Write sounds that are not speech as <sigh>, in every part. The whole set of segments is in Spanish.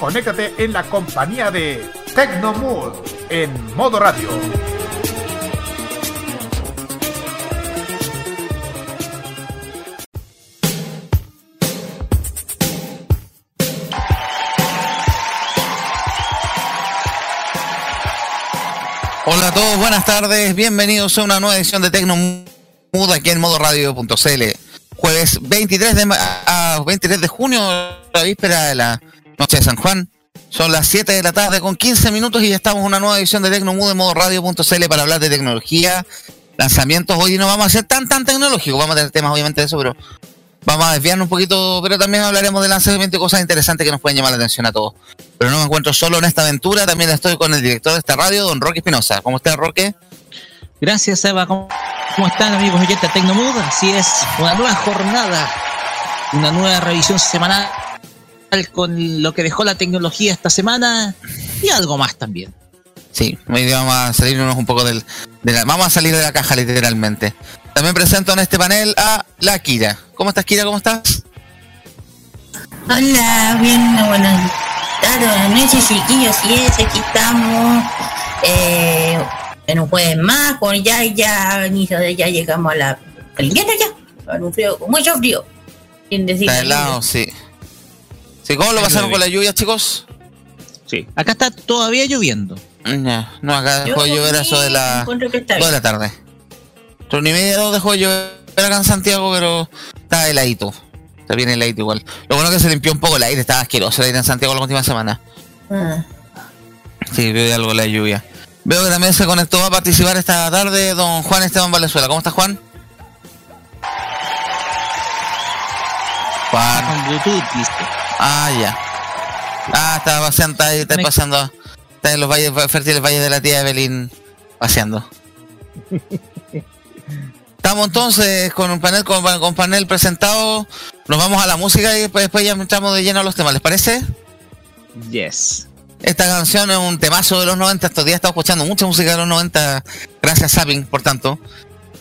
conéctate en la compañía de Tecnomood en modo radio. Hola a todos, buenas tardes, bienvenidos a una nueva edición de Tecnomood aquí en modo radio.cl. Jueves 23 de, 23 de junio, la víspera de la noche de San Juan. Son las 7 de la tarde con 15 minutos y ya estamos en una nueva edición de Tecnomood en modo radio.cl para hablar de tecnología, lanzamientos. Hoy no vamos a ser tan tan tecnológicos, vamos a tener temas obviamente de eso, pero vamos a desviarnos un poquito, pero también hablaremos de lanzamiento y cosas interesantes que nos pueden llamar la atención a todos. Pero no me encuentro solo en esta aventura, también estoy con el director de esta radio, don Roque Espinosa. ¿Cómo está, Roque? Gracias, Eva. ¿Cómo, están, amigos oyentes de Tecnomood? Así es, una nueva jornada, una nueva revisión semanal con lo que dejó la tecnología esta semana y algo más también. Sí, hoy vamos a salirnos un poco del, de la, vamos a salir de la caja literalmente. También presento en este panel a la Kira. ¿Cómo estás, Kira? ¿Cómo estás? Hola, bien, buenas tardes, buenas noches, chiquillos. Y es, aquí estamos eh, en un jueves más, con ya, ya, ya llegamos a la invierno ya, con un frío, con mucho frío. Sin decir Está helado, sí. ¿Cómo lo pasaron con la lluvia, chicos? Sí, acá está todavía lloviendo. No, no acá dejó de llover eso de la, de la tarde. Pero ni media dejó de llover acá en Santiago, pero está heladito. Está bien heladito igual. Lo bueno es que se limpió un poco el aire, estaba asqueroso el aire en Santiago la última semana. Ah. Sí, veo algo la lluvia. Veo que también se conectó a participar esta tarde don Juan Esteban Valenzuela. ¿Cómo estás, Juan? Juan. Con Bluetooth, Ah, ya. Ah, estaba paseando, ahí, está pasando. Está en los valles fértiles valles de la tía Evelyn paseando. Estamos entonces con un panel con, panel presentado. Nos vamos a la música y después, ya entramos de lleno a los temas, ¿les parece? Yes. Esta canción es un temazo de los 90. Estos días estamos escuchando mucha música de los 90. Gracias, Sabin, por tanto.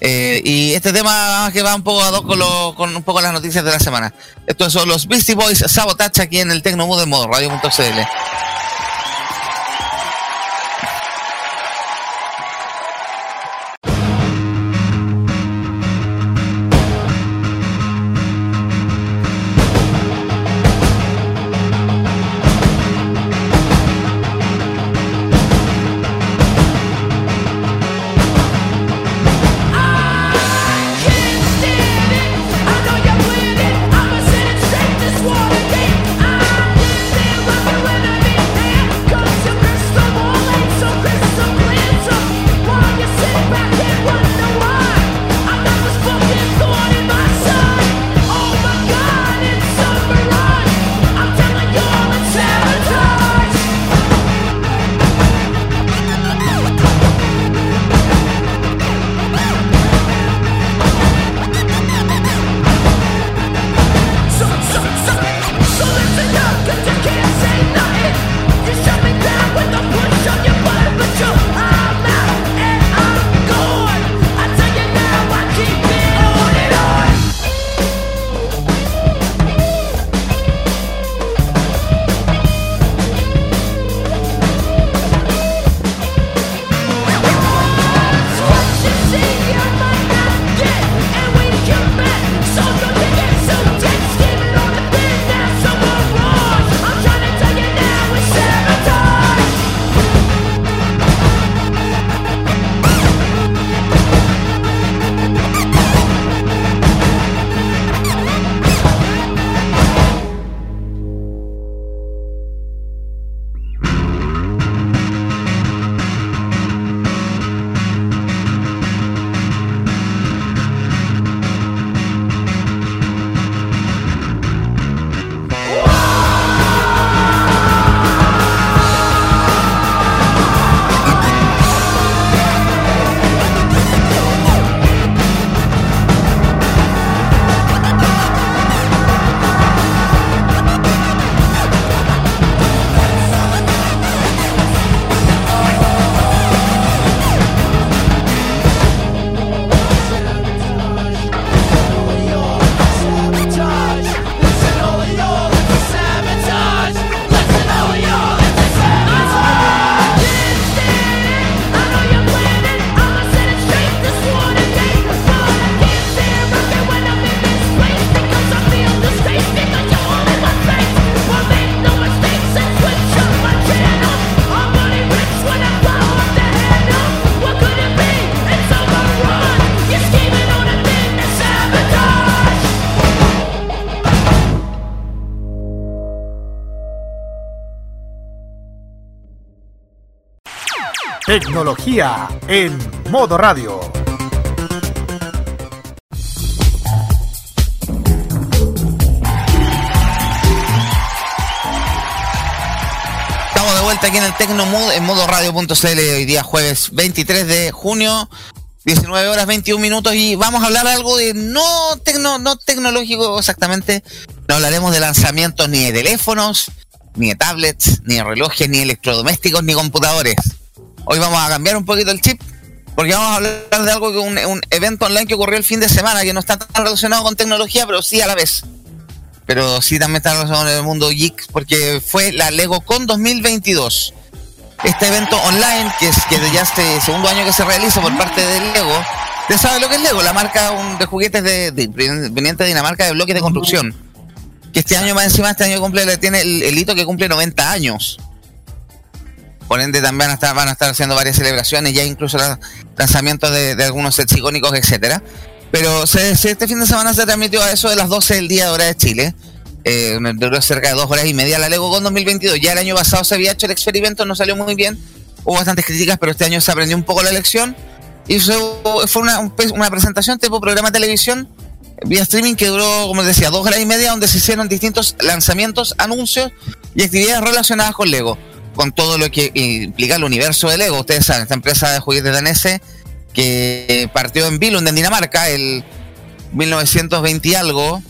Eh, y este tema que va un poco a dos con, un poco las noticias de la semana. Estos son los Beastie Boys Sabotage aquí en el Tecnomood de modo radio.cl. Tecnología en modo radio. Estamos de vuelta aquí en el Tecnomood en modo radio.cl hoy día jueves 23 de junio 19 horas 21 minutos y vamos a hablar algo de no, tecno, no tecnológico exactamente. No hablaremos de lanzamientos ni de teléfonos, ni de tablets, ni de relojes, ni electrodomésticos, ni computadores. Hoy vamos a cambiar un poquito el chip porque vamos a hablar de algo que un, un evento online que ocurrió el fin de semana que no está tan relacionado con tecnología, pero sí a la vez. Pero sí también está relacionado con el mundo geek porque fue la LegoCon 2022. Este evento online, que es que ya este segundo año que se realiza por parte de Lego, ¿usted sabe lo que es Lego? La marca de juguetes de, de, de Dinamarca de bloques de construcción. Que este año más encima, este año cumple, tiene el hito que cumple 90 años. Por ende también van a estar, van a estar haciendo varias celebraciones, ya incluso lanzamientos de, algunos sets icónicos, etcétera. Pero este fin de semana se transmitió a eso de las 12 del día de hora de Chile. Eh, duró cerca de dos horas y media la Lego con 2022. Ya el año pasado se había hecho el experimento, no salió muy bien. Hubo bastantes críticas, pero este año se aprendió un poco la lección. Y fue una, una presentación tipo programa de televisión vía streaming que duró, como decía, dos horas y media, donde se hicieron distintos lanzamientos, anuncios y actividades relacionadas con Lego con todo lo que implica el universo de Lego. Ustedes saben, esta empresa de juguetes danese que partió en Billund, en Dinamarca, el 1920 y algo,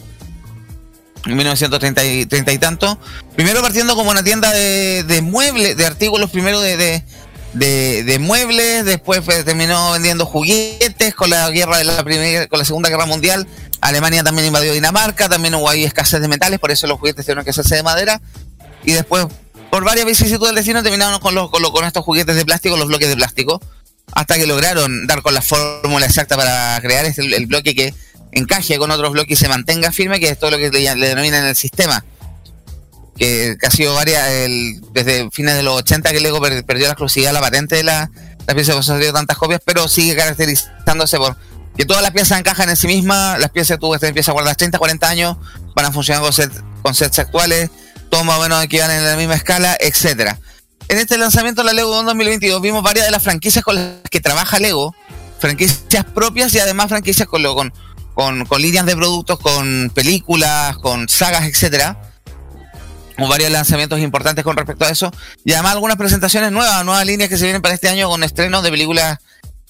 1930 y, 30 y tanto. Primero partiendo como una tienda de, muebles, de artículos, primero de, muebles, después terminó vendiendo juguetes con la guerra de la primera, con la Segunda Guerra Mundial. Alemania también invadió Dinamarca, también hubo ahí escasez de metales, por eso los juguetes tuvieron que hacerse de madera. Y después por varias vicisitudes del destino terminaron con, los, con, los, con, estos juguetes de plástico, los bloques de plástico, hasta que lograron dar con la fórmula exacta para crear este, el, bloque que encaje con otros bloques y se mantenga firme, que es todo lo que le, le denominan el sistema. Que, ha sido varias, el, desde fines de los 80 que Lego per, perdió la exclusividad, la patente de la, la pieza, tantas copias, pero sigue caracterizándose por que todas las piezas encajan en sí mismas, las piezas tú esta pieza guardas 30, 40 años, van a funcionar con, set, con sets actuales, todos más o menos que van en la misma escala, etcétera. En este lanzamiento de la Lego 2022 vimos varias de las franquicias con las que trabaja Lego, franquicias propias y además franquicias con, con, con, con líneas de productos, con películas, con sagas, etcétera. Varios lanzamientos importantes con respecto a eso. Y además algunas presentaciones nuevas, nuevas líneas que se vienen para este año con estrenos de películas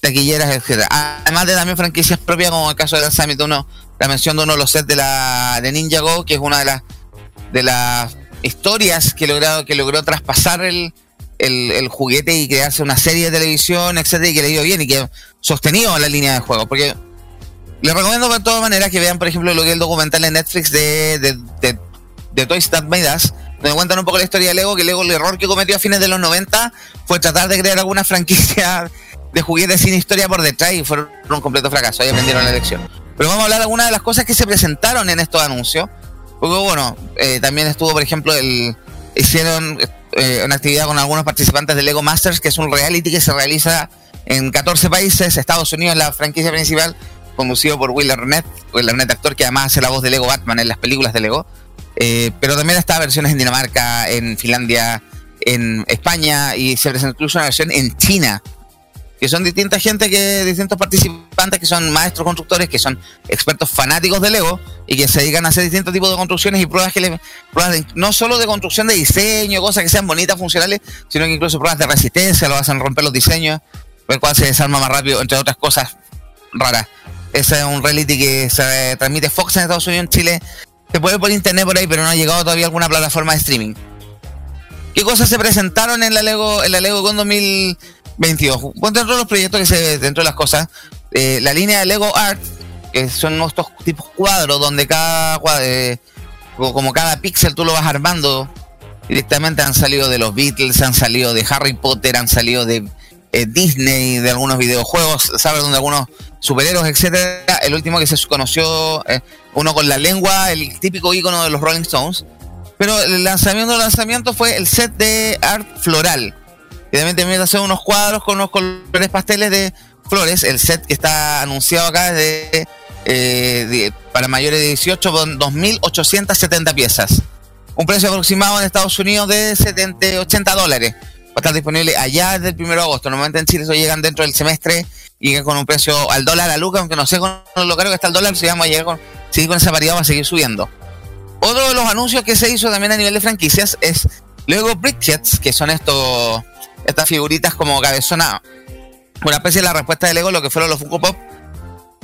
taquilleras, etcétera. Además de también franquicias propias, como el caso del lanzamiento uno, la mención de uno de los sets de la de Ninja Go, que es una de las de las historias que logró, que logró traspasar el, el, juguete y crearse una serie de televisión, etcétera, y que le dio bien y que sostenido la línea de juego. Porque les recomiendo de todas maneras que vean, por ejemplo, lo que es el documental de Netflix de, de, de, de Toys That Made donde cuentan un poco la historia de Lego, que Lego el error que cometió a fines de los 90 fue tratar de crear alguna franquicia de juguetes sin historia por detrás y fueron un completo fracaso, ahí aprendieron la lección. Pero vamos a hablar de algunas de las cosas que se presentaron en estos anuncios. Porque bueno, eh, también estuvo, por ejemplo, el hicieron eh, una actividad con algunos participantes de Lego Masters, que es un reality que se realiza en 14 países, Estados Unidos la franquicia principal, conducido por Will Arnett, Will Arnett actor que además hace la voz de Lego Batman en las películas de Lego, eh, pero también está versiones en Dinamarca, en Finlandia, en España y se presentó incluso una versión en China que son distinta gente que distintos participantes que son maestros constructores, que son expertos fanáticos de Lego y que se dedican a hacer distintos tipos de construcciones y pruebas que le, pruebas de, no solo de construcción de diseño, cosas que sean bonitas, funcionales, sino que incluso pruebas de resistencia, lo hacen romper los diseños, el cual se desarma más rápido, entre otras cosas raras. Ese es un reality que se transmite Fox en Estados Unidos, en Chile. Se puede por internet por ahí, pero no ha llegado todavía alguna plataforma de streaming. ¿Qué cosas se presentaron en la Lego, en la Lego con 2000? 22. Bueno, dentro de los proyectos que se, dentro de las cosas, eh, la línea de Lego Art, que son estos tipos cuadros donde cada cuadro, eh, como cada píxel tú lo vas armando directamente han salido de los Beatles, han salido de Harry Potter, han salido de eh, Disney, de algunos videojuegos, ¿sabes? Donde algunos superhéroes, etcétera. El último que se conoció, eh, uno con la lengua, el típico icono de los Rolling Stones. Pero el lanzamiento del lanzamiento fue el set de art floral y también te a hacer unos cuadros con unos colores pasteles de flores. El set que está anunciado acá es de, eh, para mayores de 18 con 2.870 piezas. Un precio aproximado en Estados Unidos de 70, 80 dólares. Va a estar disponible allá desde el 1 de agosto. Normalmente en Chile eso llegan dentro del semestre y con un precio al dólar a Luca, aunque no sé con lo caro que está el dólar, si vamos a llegar con, con esa variedad va a seguir subiendo. Otro de los anuncios que se hizo también a nivel de franquicias es luego Brickjets, que son estos estas figuritas como cabezona, una especie de la respuesta de Lego, lo que fueron los Funko Pop,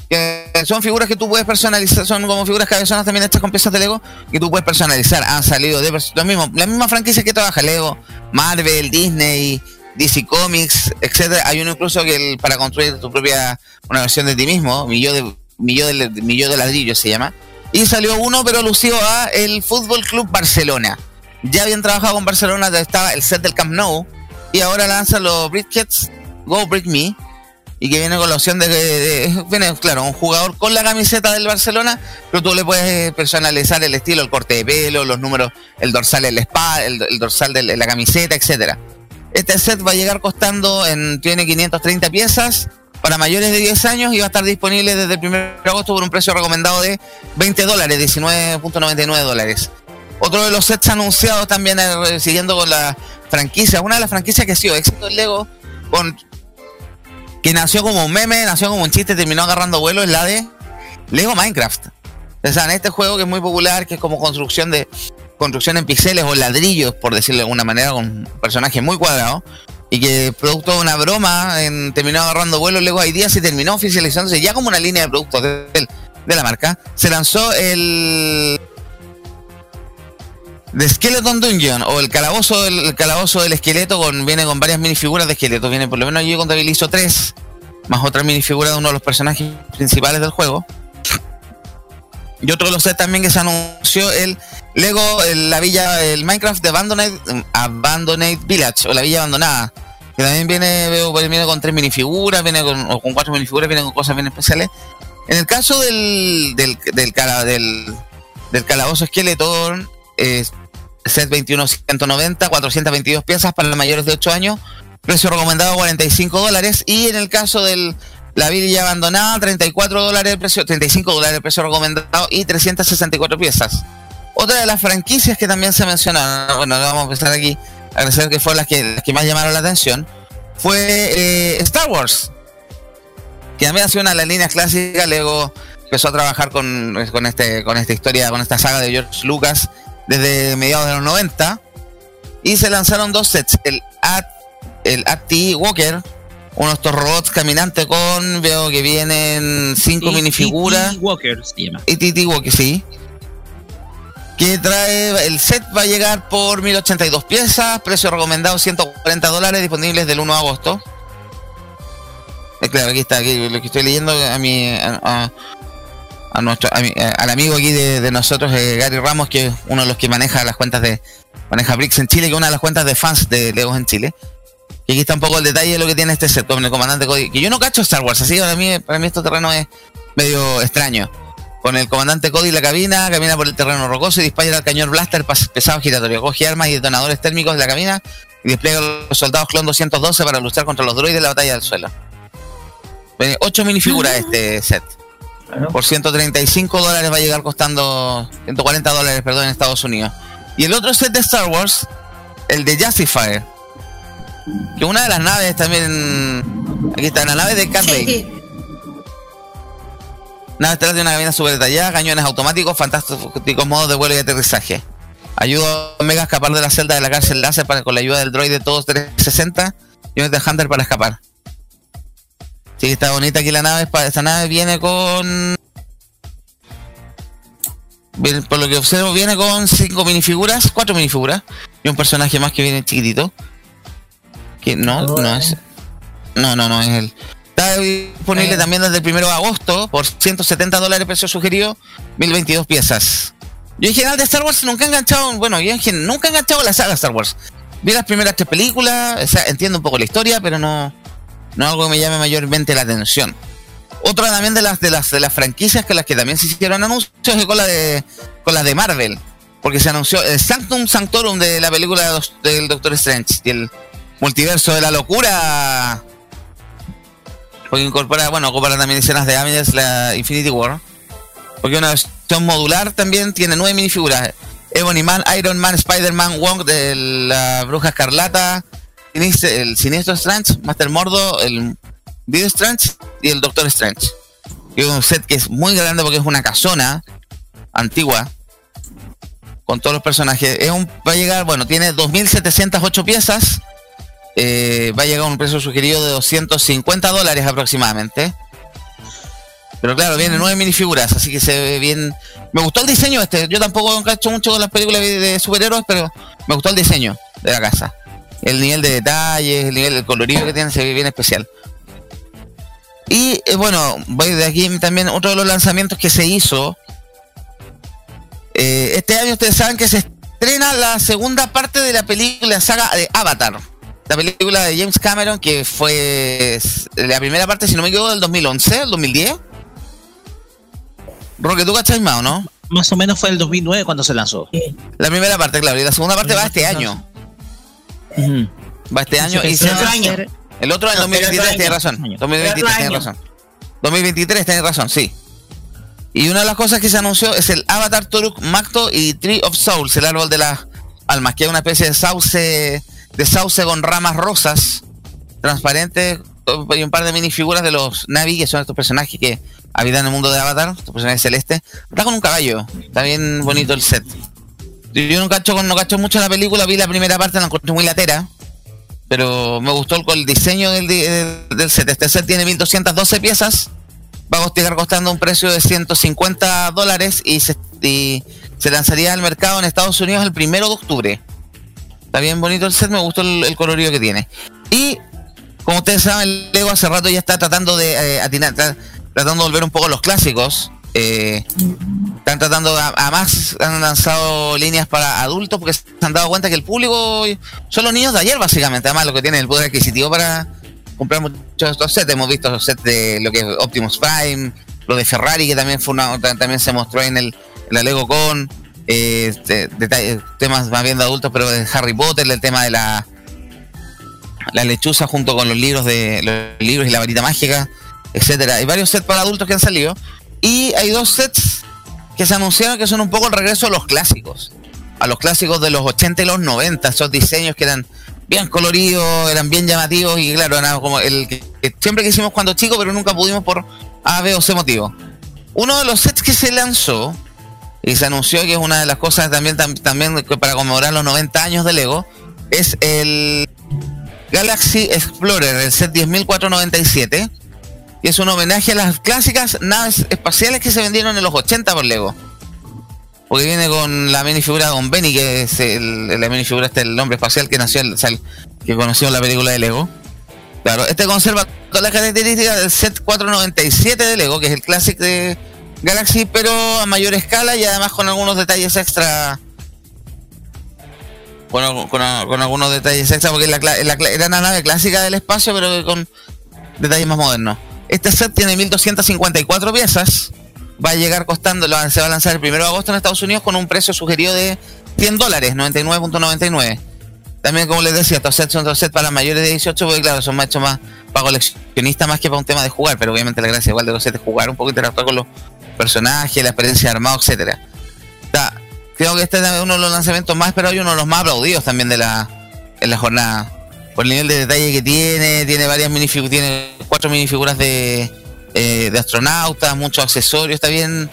que son figuras que tú puedes personalizar, son como figuras cabezonas también estas con piezas de Lego que tú puedes personalizar. Han salido de los mismos, la misma franquicia que trabaja Lego, Marvel, Disney, DC Comics, etcétera. Hay uno incluso que para construir tu propia una versión de ti mismo, millón de millón de, millón de ladrillos se llama. Y salió uno, pero lució a el Fútbol Club Barcelona. Ya habían trabajado con Barcelona, estaba el set del Camp Nou. Y ahora lanzan los Brickets Go Brick Me, y que viene con la opción de, viene, claro, un jugador con la camiseta del Barcelona, pero tú le puedes personalizar el estilo, el corte de pelo, los números, el dorsal el spa, el, dorsal de la camiseta, etcétera. Este set va a llegar costando en tiene 530 piezas para mayores de 10 años y va a estar disponible desde el 1 de agosto por un precio recomendado de 20 dólares, 19.99 dólares. Otro de los sets anunciados también eh, siguiendo con la franquicia, una de las franquicias que ha sido éxito en Lego con que nació como un meme, nació como un chiste, terminó agarrando vuelo, es la de Lego Minecraft. O en este juego que es muy popular, que es como construcción de construcción en píxeles o ladrillos, por decirlo de alguna manera, con un personaje muy cuadrado, y que producto de una broma en, terminó agarrando vuelo Lego Ideas y terminó oficializándose ya como una línea de productos de la marca. Se lanzó el The Skeleton Dungeon o el calabozo del calabozo del esqueleto con viene con varias minifiguras de esqueleto. Viene por lo menos yo contabilizo tres, más otra minifigura de uno de los personajes principales del juego. Y otro de los sets también que se anunció el Lego, la villa, el Minecraft de Abandoned, Abandoned Village o la villa abandonada. Que también viene, veo, viene con tres minifiguras, viene con, o con cuatro minifiguras, viene con cosas bien especiales. En el caso del, del, del, del, del calabozo esqueleto, eh, set 21 190, 422 piezas para los mayores de 8 años, precio recomendado 45 dólares. Y en el caso del la villa abandonada 34 dólares el precio, 35 dólares el precio recomendado y 364 piezas. Otra de las franquicias que también se mencionaron, bueno, vamos a empezar aquí agradecer que fueron las que, las que más llamaron la atención, fue eh, Star Wars, que también ha sido una de las líneas clásicas, luego empezó a trabajar con, con, este, con esta historia, con esta saga de George Lucas desde mediados de los 90 y se lanzaron dos sets, el At, el AT Walker, uno de estos robots caminantes con, veo que vienen cinco minifiguras. AT Walker se llama. AT Walker, sí. Que trae, el set va a llegar por 1082 piezas, precio recomendado 140 dólares, disponibles del 1 de agosto. Eh, claro, aquí está, aquí, lo que estoy leyendo a mi, a, a nuestro eh, al amigo aquí de, nosotros, eh, Gary Ramos, que es uno de los que maneja las cuentas de maneja Bricks en Chile, que es una de las cuentas de fans de Legos en Chile. Y aquí está un poco el detalle de lo que tiene este set con el comandante Cody, que yo no cacho Star Wars, así para mí, para mí este terreno es medio extraño. Con el comandante Cody en la cabina, camina por el terreno rocoso y dispara el cañón blaster pesado giratorio. Coge armas y detonadores térmicos de la cabina y despliega a los soldados Clon 212 para luchar contra los droides de la batalla del suelo. Ocho minifiguras este set. Por 135 dólares va a llegar costando 140 dólares, perdón, en Estados Unidos. Y el otro set de Star Wars, el de Justifier. Que una de las naves también. Aquí está, la nave de Cat Nave detrás de una cabina super detallada, cañones automáticos, fantásticos modos de vuelo y aterrizaje. Ayuda a Omega a escapar de la celda de la cárcel láser para, con la ayuda del droide todos 360 y un de Hunter para escapar. Sí, está bonita aquí la nave. Esta nave viene con. Por lo que observo, viene con cinco minifiguras, cuatro minifiguras. Y un personaje más que viene chiquitito. Que no, no es. No, no, no es él. Está disponible eh. también desde el 1 de agosto por 170 dólares precio sugerido, 1022 piezas. Yo en general de Star Wars nunca he enganchado, bueno, yo en general nunca he enganchado la saga Star Wars. Vi las primeras tres películas, o sea, entiendo un poco la historia, pero no, no algo que me llame mayormente la atención. Otra también de las de las de las franquicias que las que también se hicieron anuncios es con la de con las de Marvel, porque se anunció el Sanctum Sanctorum de la película del Doctor Strange y el multiverso de la locura. Porque incorpora, bueno, incorpora también escenas de Avengers, la Infinity War. Porque una versión modular también tiene nueve minifiguras. Ebony Man, Iron Man, Spider-Man, Wong de la Bruja Escarlata, el siniestro Strange, Master Mordo, el Video Strange y el Doctor Strange. Y un set que es muy grande porque es una casona antigua con todos los personajes. Es un, va a llegar, bueno, tiene 2.708 piezas. Eh, va a llegar a un precio sugerido de 250 dólares aproximadamente. Pero claro, vienen nueve minifiguras, así que se ve bien. Me gustó el diseño este. Yo tampoco hecho mucho con las películas de superhéroes, pero me gustó el diseño de la casa. El nivel de detalles, el nivel de colorido que tiene se ve bien especial. Y eh, bueno, voy de aquí también otro de los lanzamientos que se hizo. Eh, este año ustedes saben que se estrena la segunda parte de la película saga de Avatar. La película de James Cameron que fue la primera parte, si no me equivoco, del 2011, el 2010. Roque, ¿tú cachai más o no? Más o menos fue el 2009 cuando se lanzó. La primera parte, claro, y la segunda parte va este año. Va este año y se otro año. El otro en 2023 tiene razón. 2023 tiene razón. 2023 tiene razón, sí. Y una de las cosas que se anunció es el Avatar Turuk Macto y Tree of Souls, el árbol de las almas, que es una especie de sauce, de sauce con ramas rosas, transparentes, y un par de minifiguras de los Navi, que son estos personajes que habitan en el mundo de Avatar, estos personajes celestes. Está con un caballo, está bien bonito el set. Yo no cacho, no cacho mucho la película, vi la primera parte, la encontré muy latera pero me gustó el, diseño del, del, set. Este set tiene 1212 piezas, va a estar costando un precio de 150 dólares y se, lanzaría al mercado en Estados Unidos el primero de octubre. Está bien bonito el set, me gustó el, colorido que tiene. Y como ustedes saben, Lego hace rato ya está tratando de eh, tratando de volver un poco los clásicos. Eh, están tratando, a, han lanzado líneas para adultos porque se han dado cuenta que el público son los niños de ayer, básicamente. Además, lo que tienen el poder adquisitivo para comprar muchos de estos sets. Hemos visto los sets de lo que es Optimus Prime, lo de Ferrari, que también fue una, también se mostró en el la Lego Con. Eh, temas más bien de adultos, pero de Harry Potter, el tema de la la lechuza junto con los libros de los libros y la varita mágica, etcétera. Hay varios sets para adultos que han salido y hay dos sets que se anunciaron que son un poco el regreso a los clásicos. A los clásicos de los 80 y los 90, esos diseños que eran bien coloridos, eran bien llamativos y claro, era como el que, siempre quisimos cuando chicos, pero nunca pudimos por A, B o C motivo. Uno de los sets que se lanzó y se anunció que es una de las cosas también, también para conmemorar los 90 años de Lego, es el Galaxy Explorer, el set 10497 y es un homenaje a las clásicas naves espaciales que se vendieron en los 80 por Lego. Porque viene con la minifigura de Don Benny, que es la minifigura este el hombre espacial que nació, el, que conoció la película de Lego. Claro, este conserva todas las características del set 497 de Lego, que es el clásico de Galaxy, pero a mayor escala y además con algunos detalles extra. Con, con, algunos detalles extra, porque era una nave clásica del espacio, pero con detalles más modernos. Este set tiene 1254 piezas. Va a llegar costando, se va a lanzar el 1 de agosto en Estados Unidos con un precio sugerido de 100 dólares, 99.99. También, como les decía, estos sets son dos sets para mayores de 18, porque claro, son mucho más para coleccionistas más que para un tema de jugar, pero obviamente la gracia igual de los sets es jugar un poco, interactuar con los personajes, la experiencia de armado, etcétera. Creo que este es uno de los lanzamientos más esperados y uno de los más aplaudidos también de la, en la jornada por el nivel de detalle que tiene, tiene varias minifiguras, tiene cuatro minifiguras de, eh, de astronautas, muchos accesorios, está bien,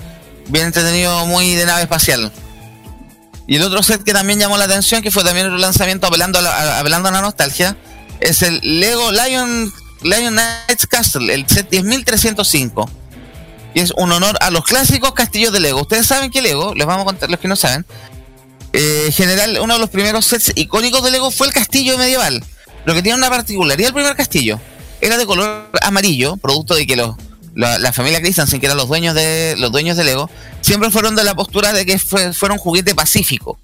bien entretenido, muy de nave espacial. Y el otro set que también llamó la atención, que fue también un lanzamiento apelando a la, la nostalgia, es el Lego Lion, Lion Knights Castle, el set 10305. Y es un honor a los clásicos castillos de Lego. Ustedes saben que Lego, les vamos a contar los que no saben, eh, general, uno de los primeros sets icónicos de Lego fue el castillo medieval. Lo que tiene una particularidad el primer castillo era de color amarillo, producto de que los, la, familia Christensen, que eran los dueños de los dueños de Lego, siempre fueron de la postura de que fue, fuera un juguete pacífico.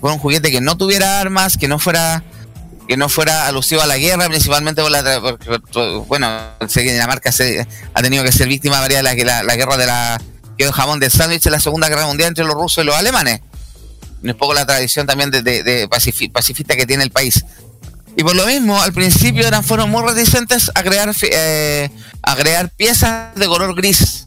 Fue un que no tuviera armas, que no fuera que no fuera alusivo a la guerra, principalmente por la bueno, sé que Dinamarca ha tenido que ser víctima varias de la, la, guerra de la que jamón de sándwich en la Segunda Guerra Mundial entre los rusos y los alemanes. Es poco la tradición también de, de pacifista que tiene el país. Y por lo mismo, al principio eran, fueron muy reticentes a crear, eh, a crear piezas de color gris.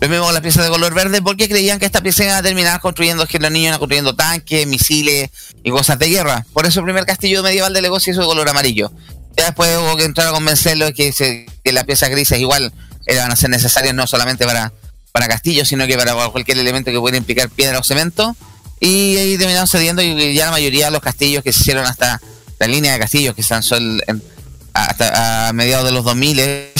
Lo mismo las piezas de color verde porque creían que esta pieza iba a terminar construyendo, que los niños iban construyendo tanques, misiles y cosas de guerra. Por eso el primer castillo medieval de Lego se hizo de color amarillo. Ya después hubo que entrar a convencerlo de que, que las piezas grises igual eran a ser necesarias no solamente para, para castillos, sino que para cualquier elemento que pudiera implicar piedra o cemento. Y ahí terminaron cediendo y ya la mayoría de los castillos que se hicieron hasta la línea de castillos que se lanzó hasta a mediados de los 2000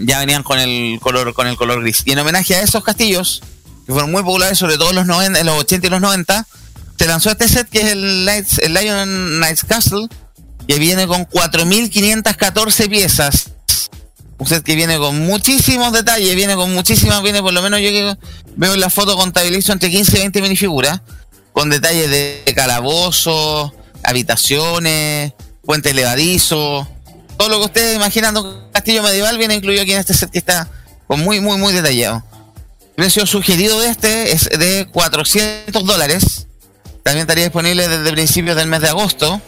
ya venían con el color con el color gris. Y en homenaje a esos castillos, que fueron muy populares, sobre todo en los, 90, en los 80 y los 90, se lanzó este set que es el, el Lion Knights Castle, que viene con 4.514 piezas. Un set que viene con muchísimos detalles, viene con muchísimas, viene por lo menos yo veo en la foto contabilizo entre 15 y 20 minifiguras, con detalles de calabozo, habitaciones, puente levadizo, todo lo que ustedes imaginan castillo medieval viene incluido aquí en este set que está con muy, muy, muy detallado. Precio sugerido de este es de 400 dólares. También estaría disponible desde principios del mes de agosto.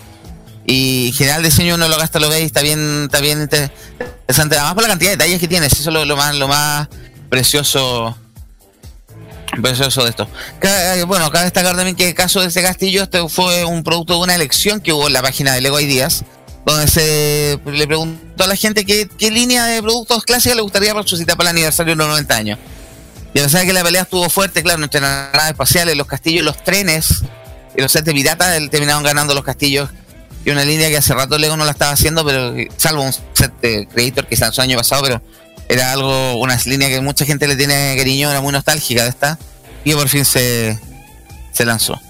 Y general diseño uno lo gasta, lo veis, está bien, está bien interesante. Además por la cantidad de detalles que tienes, eso es lo, más, lo más precioso precioso de esto. Eh, bueno, cabe destacar también que el caso de ese castillo, este fue un producto de una elección que hubo en la página de Lego Ideas, donde se le preguntó a la gente qué, línea de productos clásicos le gustaría resucitar para el aniversario de los 90 años. Y a pesar de que la pelea estuvo fuerte, claro, entre las naves espaciales, los castillos, los trenes y los sets de pirata, terminaron ganando los castillos. Y una línea que hace rato Lego no la estaba haciendo, pero salvo un set de Creator que se lanzó año pasado, pero era algo, una línea que mucha gente le tiene cariño, era muy nostálgica de esta, y por fin se, se lanzó.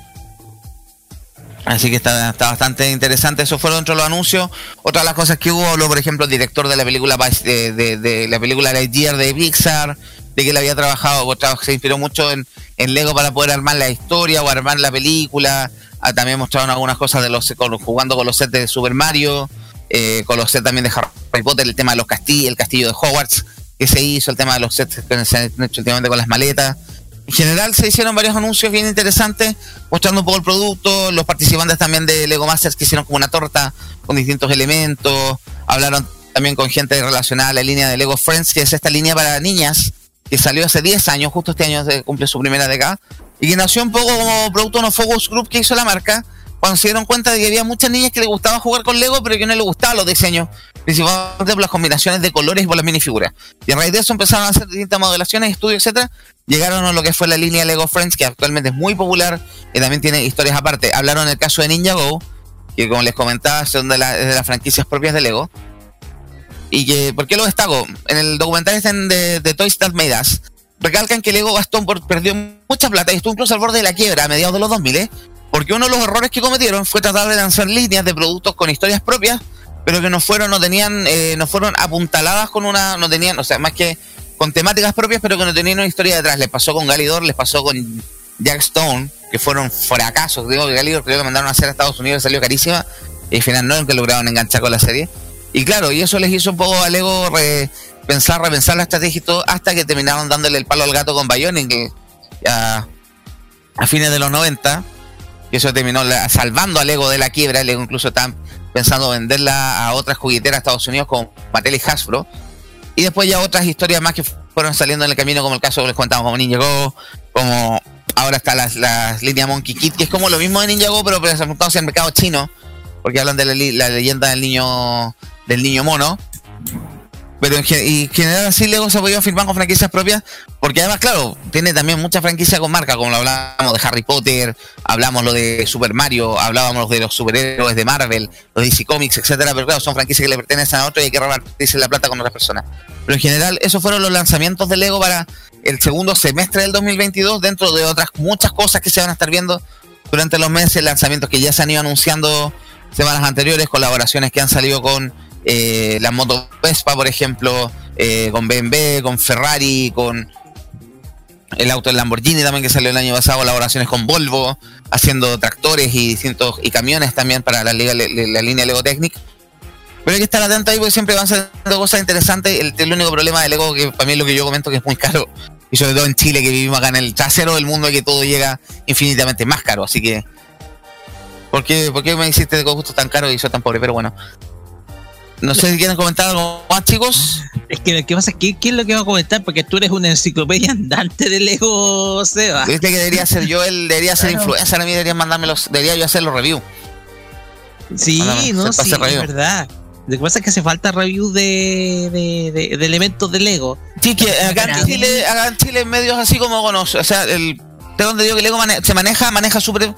Así que está, está, bastante interesante. Eso fueron dentro de los anuncios. Otra de las cosas que hubo, habló, por ejemplo, el director de la película de, de, de la película Lightyear de Pixar, de que él había trabajado, se inspiró mucho en, en, Lego para poder armar la historia o armar la película. Ah, también mostraron algunas cosas de los jugando con los sets de Super Mario, eh, con los sets también de Harry Potter, el tema de los castillos, el castillo de Hogwarts que se hizo, el tema de los sets que se han hecho últimamente con las maletas. En general se hicieron varios anuncios bien interesantes, mostrando un poco el producto, los participantes también de Lego Masters que hicieron como una torta con distintos elementos, hablaron también con gente relacionada a la línea de Lego Friends, que es esta línea para niñas, que salió hace 10 años, justo este año cumple su primera década, y que nació un poco como producto de focus group que hizo la marca, cuando se dieron cuenta de que había muchas niñas que les gustaba jugar con Lego, pero que no les gustaban los diseños, principalmente por las combinaciones de colores y por las minifiguras. Y a raíz de eso empezaron a hacer distintas modelaciones, estudios, etcétera. Llegaron a lo que fue la línea Lego Friends, que actualmente es muy popular y también tiene historias aparte. Hablaron del caso de Ninja Go, que como les comentaba, son de, las franquicias propias de Lego. Y que, ¿por qué lo destaco? En el documental este de, de Toys That Made Us, recalcan que Lego Gastón perdió mucha plata y estuvo incluso al borde de la quiebra a mediados de los 2000, ¿eh? Porque uno de los errores que cometieron fue tratar de lanzar líneas de productos con historias propias, pero que no fueron, no tenían, eh, no fueron apuntaladas con una, no tenían, o sea, más que con temáticas propias, pero que no tenían una historia detrás. Les pasó con Galidor, les pasó con Jack Stone, que fueron fracasos. Digo que Galidor creo que mandaron a hacer a Estados Unidos, salió carísima, y al final no que lograron enganchar con la serie. Y claro, y eso les hizo un poco a Lego pensar, repensar la estrategia y todo, hasta que terminaron dándole el palo al gato con Bionic, que a, a fines de los 90 y eso terminó salvando al Lego de la quiebra. Lego incluso está pensando venderla a otras jugueteras de Estados Unidos como Mattel y Hasbro. Y después ya otras historias más que fueron saliendo en el camino, como el caso que les contamos, como Ninjago, como ahora está la, la línea Monkey Kid, que es como lo mismo de Ninjago, pero presentado hacia el mercado chino, porque hablan de la, la leyenda del niño del niño mono. Pero en, y general así Lego se ha podido firmar con franquicias propias, porque además, claro, tiene también mucha franquicia con marca, como lo hablamos de Harry Potter, hablamos lo de Super Mario, hablábamos de los superhéroes de Marvel, los DC Comics, etcétera, pero claro, son franquicias que le pertenecen a otro y hay que repartirse la plata con otras personas. Pero en general, esos fueron los lanzamientos de Lego para el segundo semestre del 2022, dentro de otras muchas cosas que se van a estar viendo durante los meses, lanzamientos que ya se han ido anunciando semanas anteriores, colaboraciones que han salido con eh, la moto Vespa, por ejemplo, eh, con BMW, con Ferrari, con el auto del Lamborghini también que salió el año pasado, colaboraciones con Volvo, haciendo tractores y distintos y camiones también para la, línea Lego Technic. Pero hay que estar atento ahí porque siempre van saliendo cosas interesantes. El, único problema de Lego, que para mí es lo que yo comento, que es muy caro, y sobre todo en Chile, que vivimos acá en el trasero del mundo, y que todo llega infinitamente más caro. Así que, ¿por qué, me hiciste de gusto tan caro y soy tan pobre? Pero bueno, No sé si quieren comentar algo más, chicos. Es que lo que pasa es que, ¿qué es lo que va a comentar? Porque tú eres una enciclopedia <laughs> andante de Lego, Seba. Viste que debería ser yo, él debería ser Claro. influencer, a mí debería mandarme los, debería yo hacer los reviews. Sí, Mándame, no, sí, es verdad. Lo que pasa es que hace falta review de, de, de- de elementos de Lego. Sí, que acá en. Chile, acá en Chile medios así como conoce, o sea, el tengo donde digo que Lego mane- se maneja, maneja súper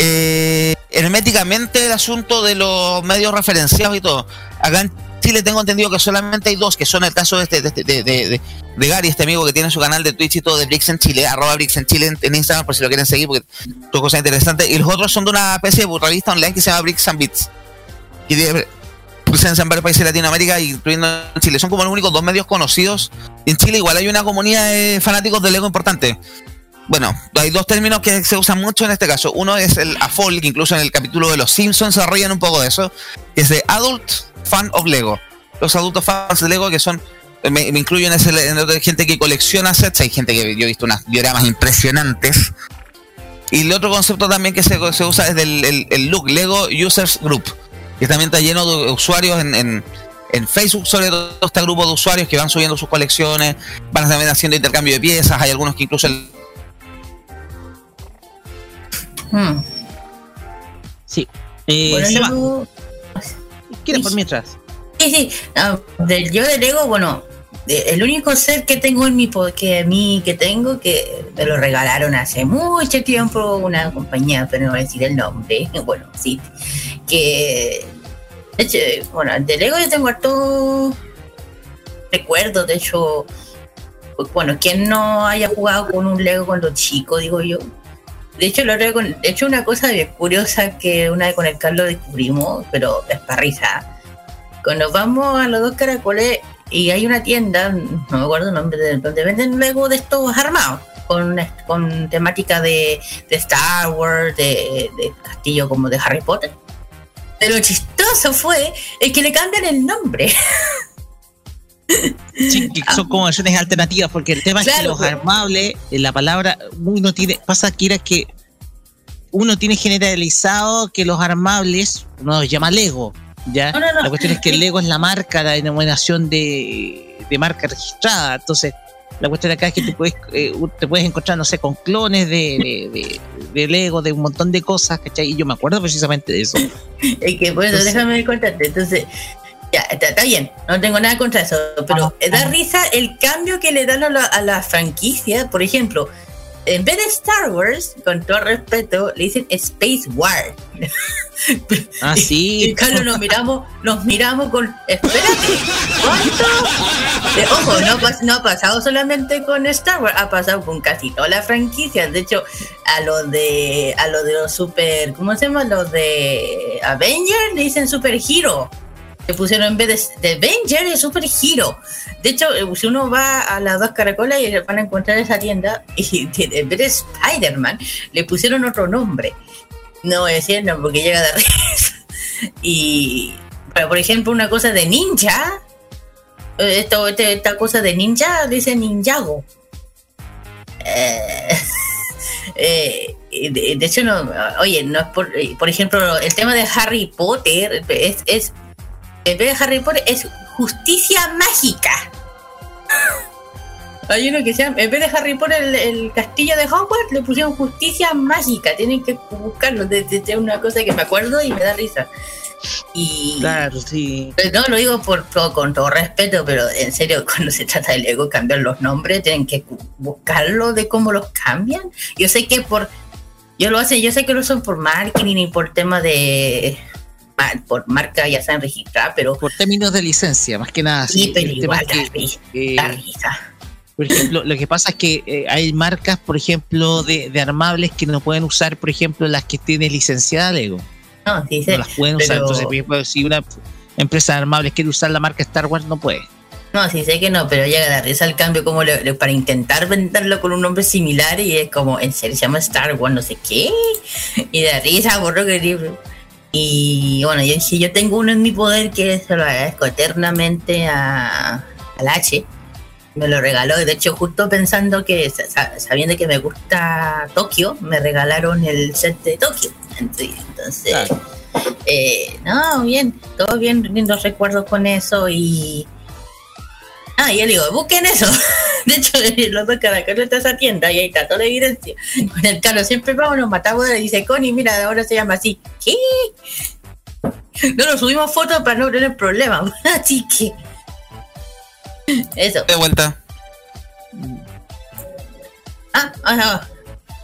eh, herméticamente el asunto de los medios referenciados y todo. Acá en Chile tengo entendido que solamente hay dos, que son el caso de este, de, este- de, de- de- Gary, este amigo que tiene su canal de Twitch y todo de Bricks en Chile, arroba Bricks en Chile en, Instagram por si lo quieren seguir, porque son cosas interesantes. Y los otros son de una especie de revista online que se llama Bricks and Bits. Y de presencia en varios países de Latinoamérica, incluyendo en Chile. Son como los únicos dos medios conocidos. En Chile igual hay una comunidad de fanáticos de Lego importante. Bueno, hay dos términos que se usan mucho en este caso. Uno es el AFOL, que incluso en el capítulo de Los Simpsons se ríen un poco de eso, que es de Adult Fan of Lego. Los adultos fans de Lego que son, me, me incluyo en ese, en otro- gente que colecciona sets, hay gente que yo he visto unas dioramas impresionantes. Y el otro concepto también que se, se usa es del el, look, Lego Users Group, que también está lleno de usuarios en, en, en Facebook, sobre todo este grupo de usuarios que van subiendo sus colecciones, van también haciendo intercambio de piezas, hay algunos que incluso Hmm. Sí. Eh, Bueno, Seba, yo- ¿quieres por mientras? Sí, sí. Del- yo de Lego, bueno, el único set que tengo en mi que a mí que tengo que me lo regalaron hace mucho tiempo una compañía, pero no voy a decir el nombre. <laughs> Bueno, sí. Que de hecho, bueno, de Lego yo tengo harto recuerdos, de hecho, pues, bueno, quien no haya jugado con un Lego cuando chico, digo yo. De hecho, de hecho, una cosa bien curiosa que una vez con el Carlos descubrimos, pero es para risa cuando vamos a los dos caracoles y hay una tienda, no me acuerdo el nombre, de, donde venden Lego de estos armados, con, con temática de, de Star Wars, de, castillo como de Harry Potter. Pero chistoso fue es que le cambian el nombre. <laughs> Sí, que son como versiones alternativas, porque el tema es que Claro, los pues. armables, eh, la palabra, uno tiene, pasa que era que uno tiene generalizado que los armables, uno los llama Lego, ¿ya? No, no, no. La cuestión es que el <laughs> Lego es la marca, la denominación de, de marca registrada, entonces la cuestión acá es que tú puedes, eh, te puedes encontrar, no sé, con clones de, de, de- de Lego, de un montón de cosas, ¿cachai? Y yo me acuerdo precisamente de eso. <laughs> Es que bueno, Entonces- déjame contarte. Entonces, ya, está, está bien, no tengo nada contra eso, pero da risa el cambio que le dan a la, a la franquicia. Por ejemplo, en vez de Star Wars, con todo respeto, le dicen Space War. <laughs> Ah, Y sí. Carlos nos miramos, nos miramos con. Espérate, ¿cuánto? Eh, ojo, no, no ha pasado solamente con Star Wars, ha pasado con casi todas las franquicias. De hecho, a los de. a los de los super. ¿Cómo se llama? Los de Avengers le dicen Super Hero. Le pusieron en vez de, de Avenger es Super Hero. De hecho, eh, si uno va a las dos caracolas y van a encontrar esa tienda, <laughs> y de- en vez de Spider-Man, le pusieron otro nombre. No voy a decir no porque llega de <laughs> risa. Y, pero por ejemplo, una cosa de ninja, eh, este- esta cosa de ninja dice ninjago. Eh, <laughs> de, de hecho, no, oye, no es por, por ejemplo, el tema de Harry Potter es en vez de Harry Potter es justicia mágica. Hay uno que se llama, en vez de Harry Potter, el, el castillo de Hogwarts, le pusieron justicia mágica. Tienen que buscarlo. Es una cosa que me acuerdo y me da risa. Y Claro, sí. no lo digo por, todo- con todo respeto, pero en serio, <laughs> cuando se trata de Lego, cambiar los nombres, tienen que buscarlo de cómo los cambian. Yo sé que por. Yo lo hacen, yo sé que lo son por marketing y por tema de. Por marca ya saben registrar, pero. Por términos de licencia, más que nada. Sí, pero el tema igual que, risa, eh, risa. Por ejemplo, lo que pasa es que eh, hay marcas, por ejemplo, de, de armables que no pueden usar, por ejemplo, las que tiene licenciada Lego. No, sí, sí. No las pueden usar. pero- Entonces, por ejemplo, si una empresa de armables quiere usar la marca Star Wars, no puede. No, sí sé que no, pero llega a dar risa el cambio como para intentar venderlo con un nombre similar y es como, en serio, se llama Star Wars, no sé qué. <laughs> Y da risa, lo que digo. Y bueno, yo dije, yo tengo uno en mi poder que se lo agradezco eternamente a, al H. Me lo regaló, de hecho, justo pensando que, sa- sa- sabiendo que me gusta Tokio, me regalaron el set de Tokio. Entonces, entonces, Claro. Eh, no, bien, todo bien, lindos recuerdos con eso y. Ah, y yo le digo, busquen eso. <laughs> De hecho, <laughs> los dos cada uno está esa tienda y ahí está toda la evidencia. <laughs> Con el Carlos siempre vamos, nos matamos y dice, Connie, mira, ahora se llama así. ¿Qué? No nos subimos fotos para no tener problemas. Así que. Eso. De vuelta. Ah, ah,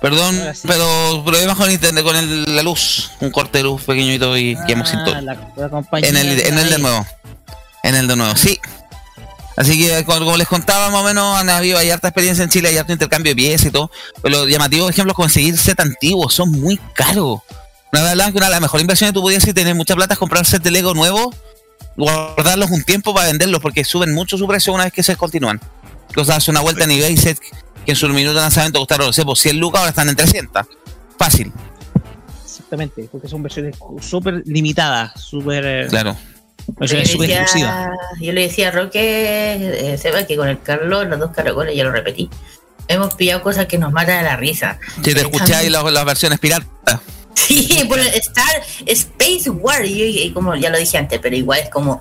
Perdón, sí. pero problemas con internet, con el- la luz. Un corte de luz pequeñito y que hemos Ah, todo. la- la En el, en el de nuevo. En el de nuevo, sí. Así que como, les contaba más o menos, han habido, hay harta experiencia en Chile, hay harto intercambio de piezas y todo. Pero los llamativos ejemplos, conseguir set antiguos son muy caros. Una hablaban que una de las mejores inversiones que tú podías tener mucha plata es comprar set de Lego nuevo, guardarlos un tiempo para venderlos, porque suben mucho su precio una vez que se continúan. Sea, hace una vuelta en eBay set que en su minuto de lanzamiento costaron, no sé, por 100 lucas, ahora están en 300. Fácil, Exactamente, porque son versiones súper limitadas, súper. eh, Yo súper le decía- Yo le decía a Roque, eh, Seba, que con el Carlos, los dos caracoles, ya lo repetí, hemos pillado cosas que nos matan a la risa. Si te escucháis las, las versiones piratas. Sí, <laughs> por el Star Space War, y, y como ya lo dije antes, pero igual es como,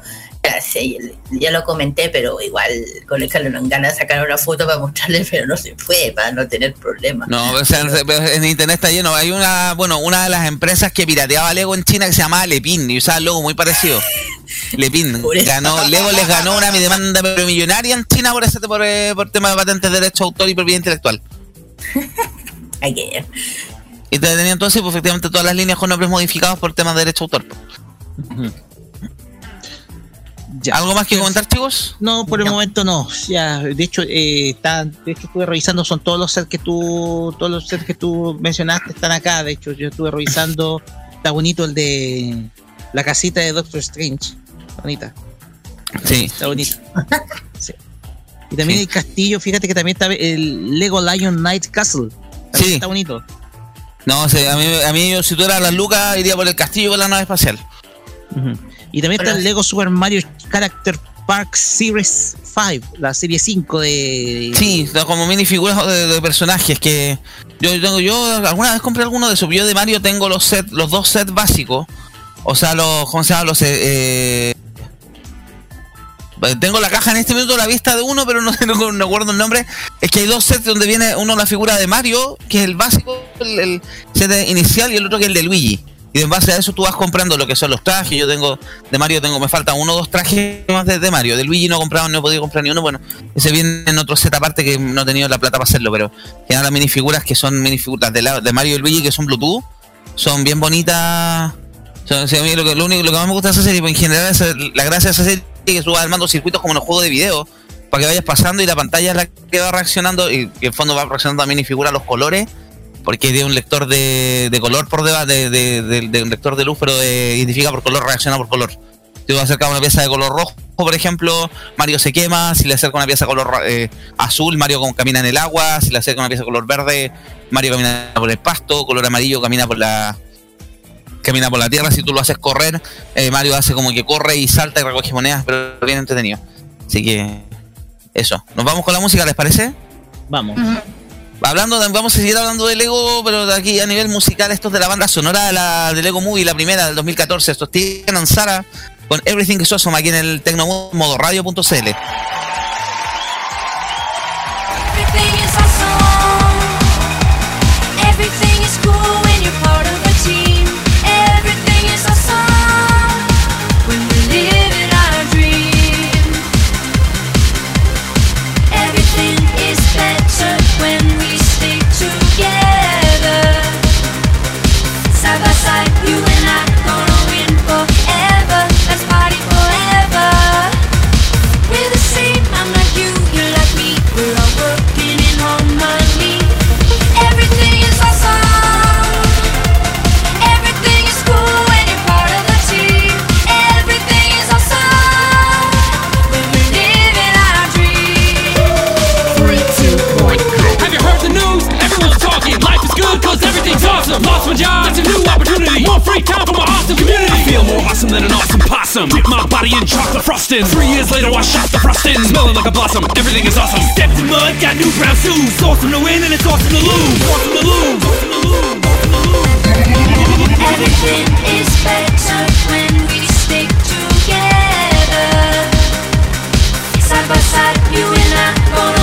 ya, lo comenté, pero igual con el Carlos nos gana sacar una foto para mostrarle, <laughs> pero no se puede, para no tener problemas. No, o sea, pero en internet está lleno. Hay una, bueno, una de las empresas que pirateaba Lego en China que se llamaba Lepin y usaba el logo muy parecido. <laughs> Lepin ganó, Lego les ganó una demanda millonaria en China por ese por, eh, por tema de patentes de derecho de autor y propiedad intelectual. <laughs> Y te tenían entonces pues, efectivamente todas las líneas con nombres modificados por temas de derecho de autor. Ya. ¿Algo más que comentar, chicos? No, por el momento no. Ya, de hecho, eh, está, de hecho estuve revisando, son todos los sets que tú, todos los sets que tú mencionaste están acá. De hecho, yo estuve revisando, <laughs> está bonito el de la casita de Doctor Strange. Bonita, Sí. está bonito. Sí. Y también Sí. el castillo, fíjate que también está el Lego Lion Knight Castle. También Sí. está bonito. No, sí, a mí, a mí si tú eras las lucas, iría por el castillo con la nave espacial. Ujú. Y también está el Lego Super Mario Character Park Series 5, la serie 5 de. Sí, como minifiguras de, de personajes que yo tengo yo alguna vez compré alguno de esos. Yo de Mario tengo los set, los dos sets básicos. O sea, los ¿cómo se llama? Los eh, eh, tengo la caja en este minuto la vista de uno, pero no, <laughs> no, no acuerdo el nombre. Es que hay dos sets donde viene uno la figura de Mario, que es el básico, el, el set inicial, y el otro que es el de Luigi. Y en base a eso tú vas comprando lo que son los trajes. Yo tengo de Mario, tengo me faltan uno o dos trajes más de, Mario. De Luigi no he comprado, no he podido comprar ni uno. Bueno, ese viene en otro set aparte que no he tenido la plata para hacerlo, pero quedan las minifiguras que son minifiguras de, la- de Mario y Luigi que son Bluetooth. Son bien bonitas. A mí lo, que, lo único lo que más me gusta de esa serie, pues, en general, es la gracia de esa serie que tú vas armando circuitos como en los juegos de video para que vayas pasando y la pantalla es la que va reaccionando y que en fondo va reaccionando a minifigura los colores porque tiene un lector de, de color por debajo, de, de- de- de un lector de luz, pero de- identifica por color, reacciona por color. Si tú acercas una pieza de color rojo, por ejemplo, Mario se quema. Si le acerca una pieza de color eh, azul, Mario como camina en el agua. Si le acerca una pieza de color verde, Mario camina por el pasto. Color amarillo camina por la camina por la tierra. Si tú lo haces correr, eh, Mario hace como que corre y salta y recoge monedas, pero bien entretenido. Así que eso. Nos vamos con la música, ¿les parece? Vamos. Hablando vamos a seguir hablando de Lego, pero de aquí a nivel musical, esto es de la banda sonora de, la, de Lego Movie, la primera del 2014. Esto es Tigan and Sara con Everything is Awesome aquí en el Tecnomodo Straight time for my awesome community. I feel more awesome than an awesome possum. Dip my body in chocolate frosting. Three years later, I shot the frosting. Smelling like a blossom. Everything is awesome. Stepped in mud, got new brown shoes. Awesome to win and it's awesome to lose. Awesome to lose. Awesome to lose. Awesome to lose. Everything is better when we stick together. Side by side, you and I gonna.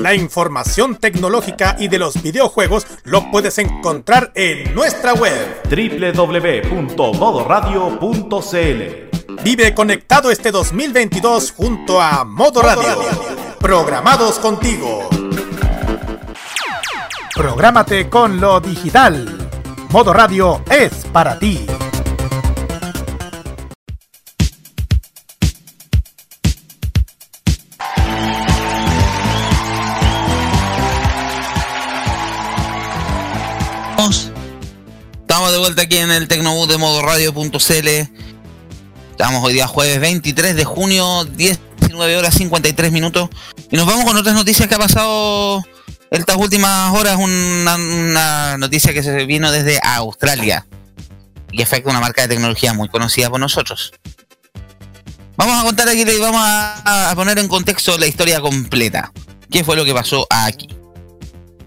La información tecnológica y de los videojuegos lo puedes encontrar en nuestra web. www.modoradio.cl Vive conectado este 2022 junto a Modo Radio. Programados contigo. Prográmate con lo digital. Modo Radio es para ti. De vuelta aquí en el Tecnobús de modo radio.cl. Estamos hoy día jueves 23 de junio, 19 horas 53 minutos. Y nos vamos con otras noticias que ha pasado estas últimas horas. Una, noticia que se vino desde Australia y afecta a una marca de tecnología muy conocida por nosotros. Vamos a contar aquí, le vamos a poner en contexto la historia completa. ¿Qué fue lo que pasó aquí?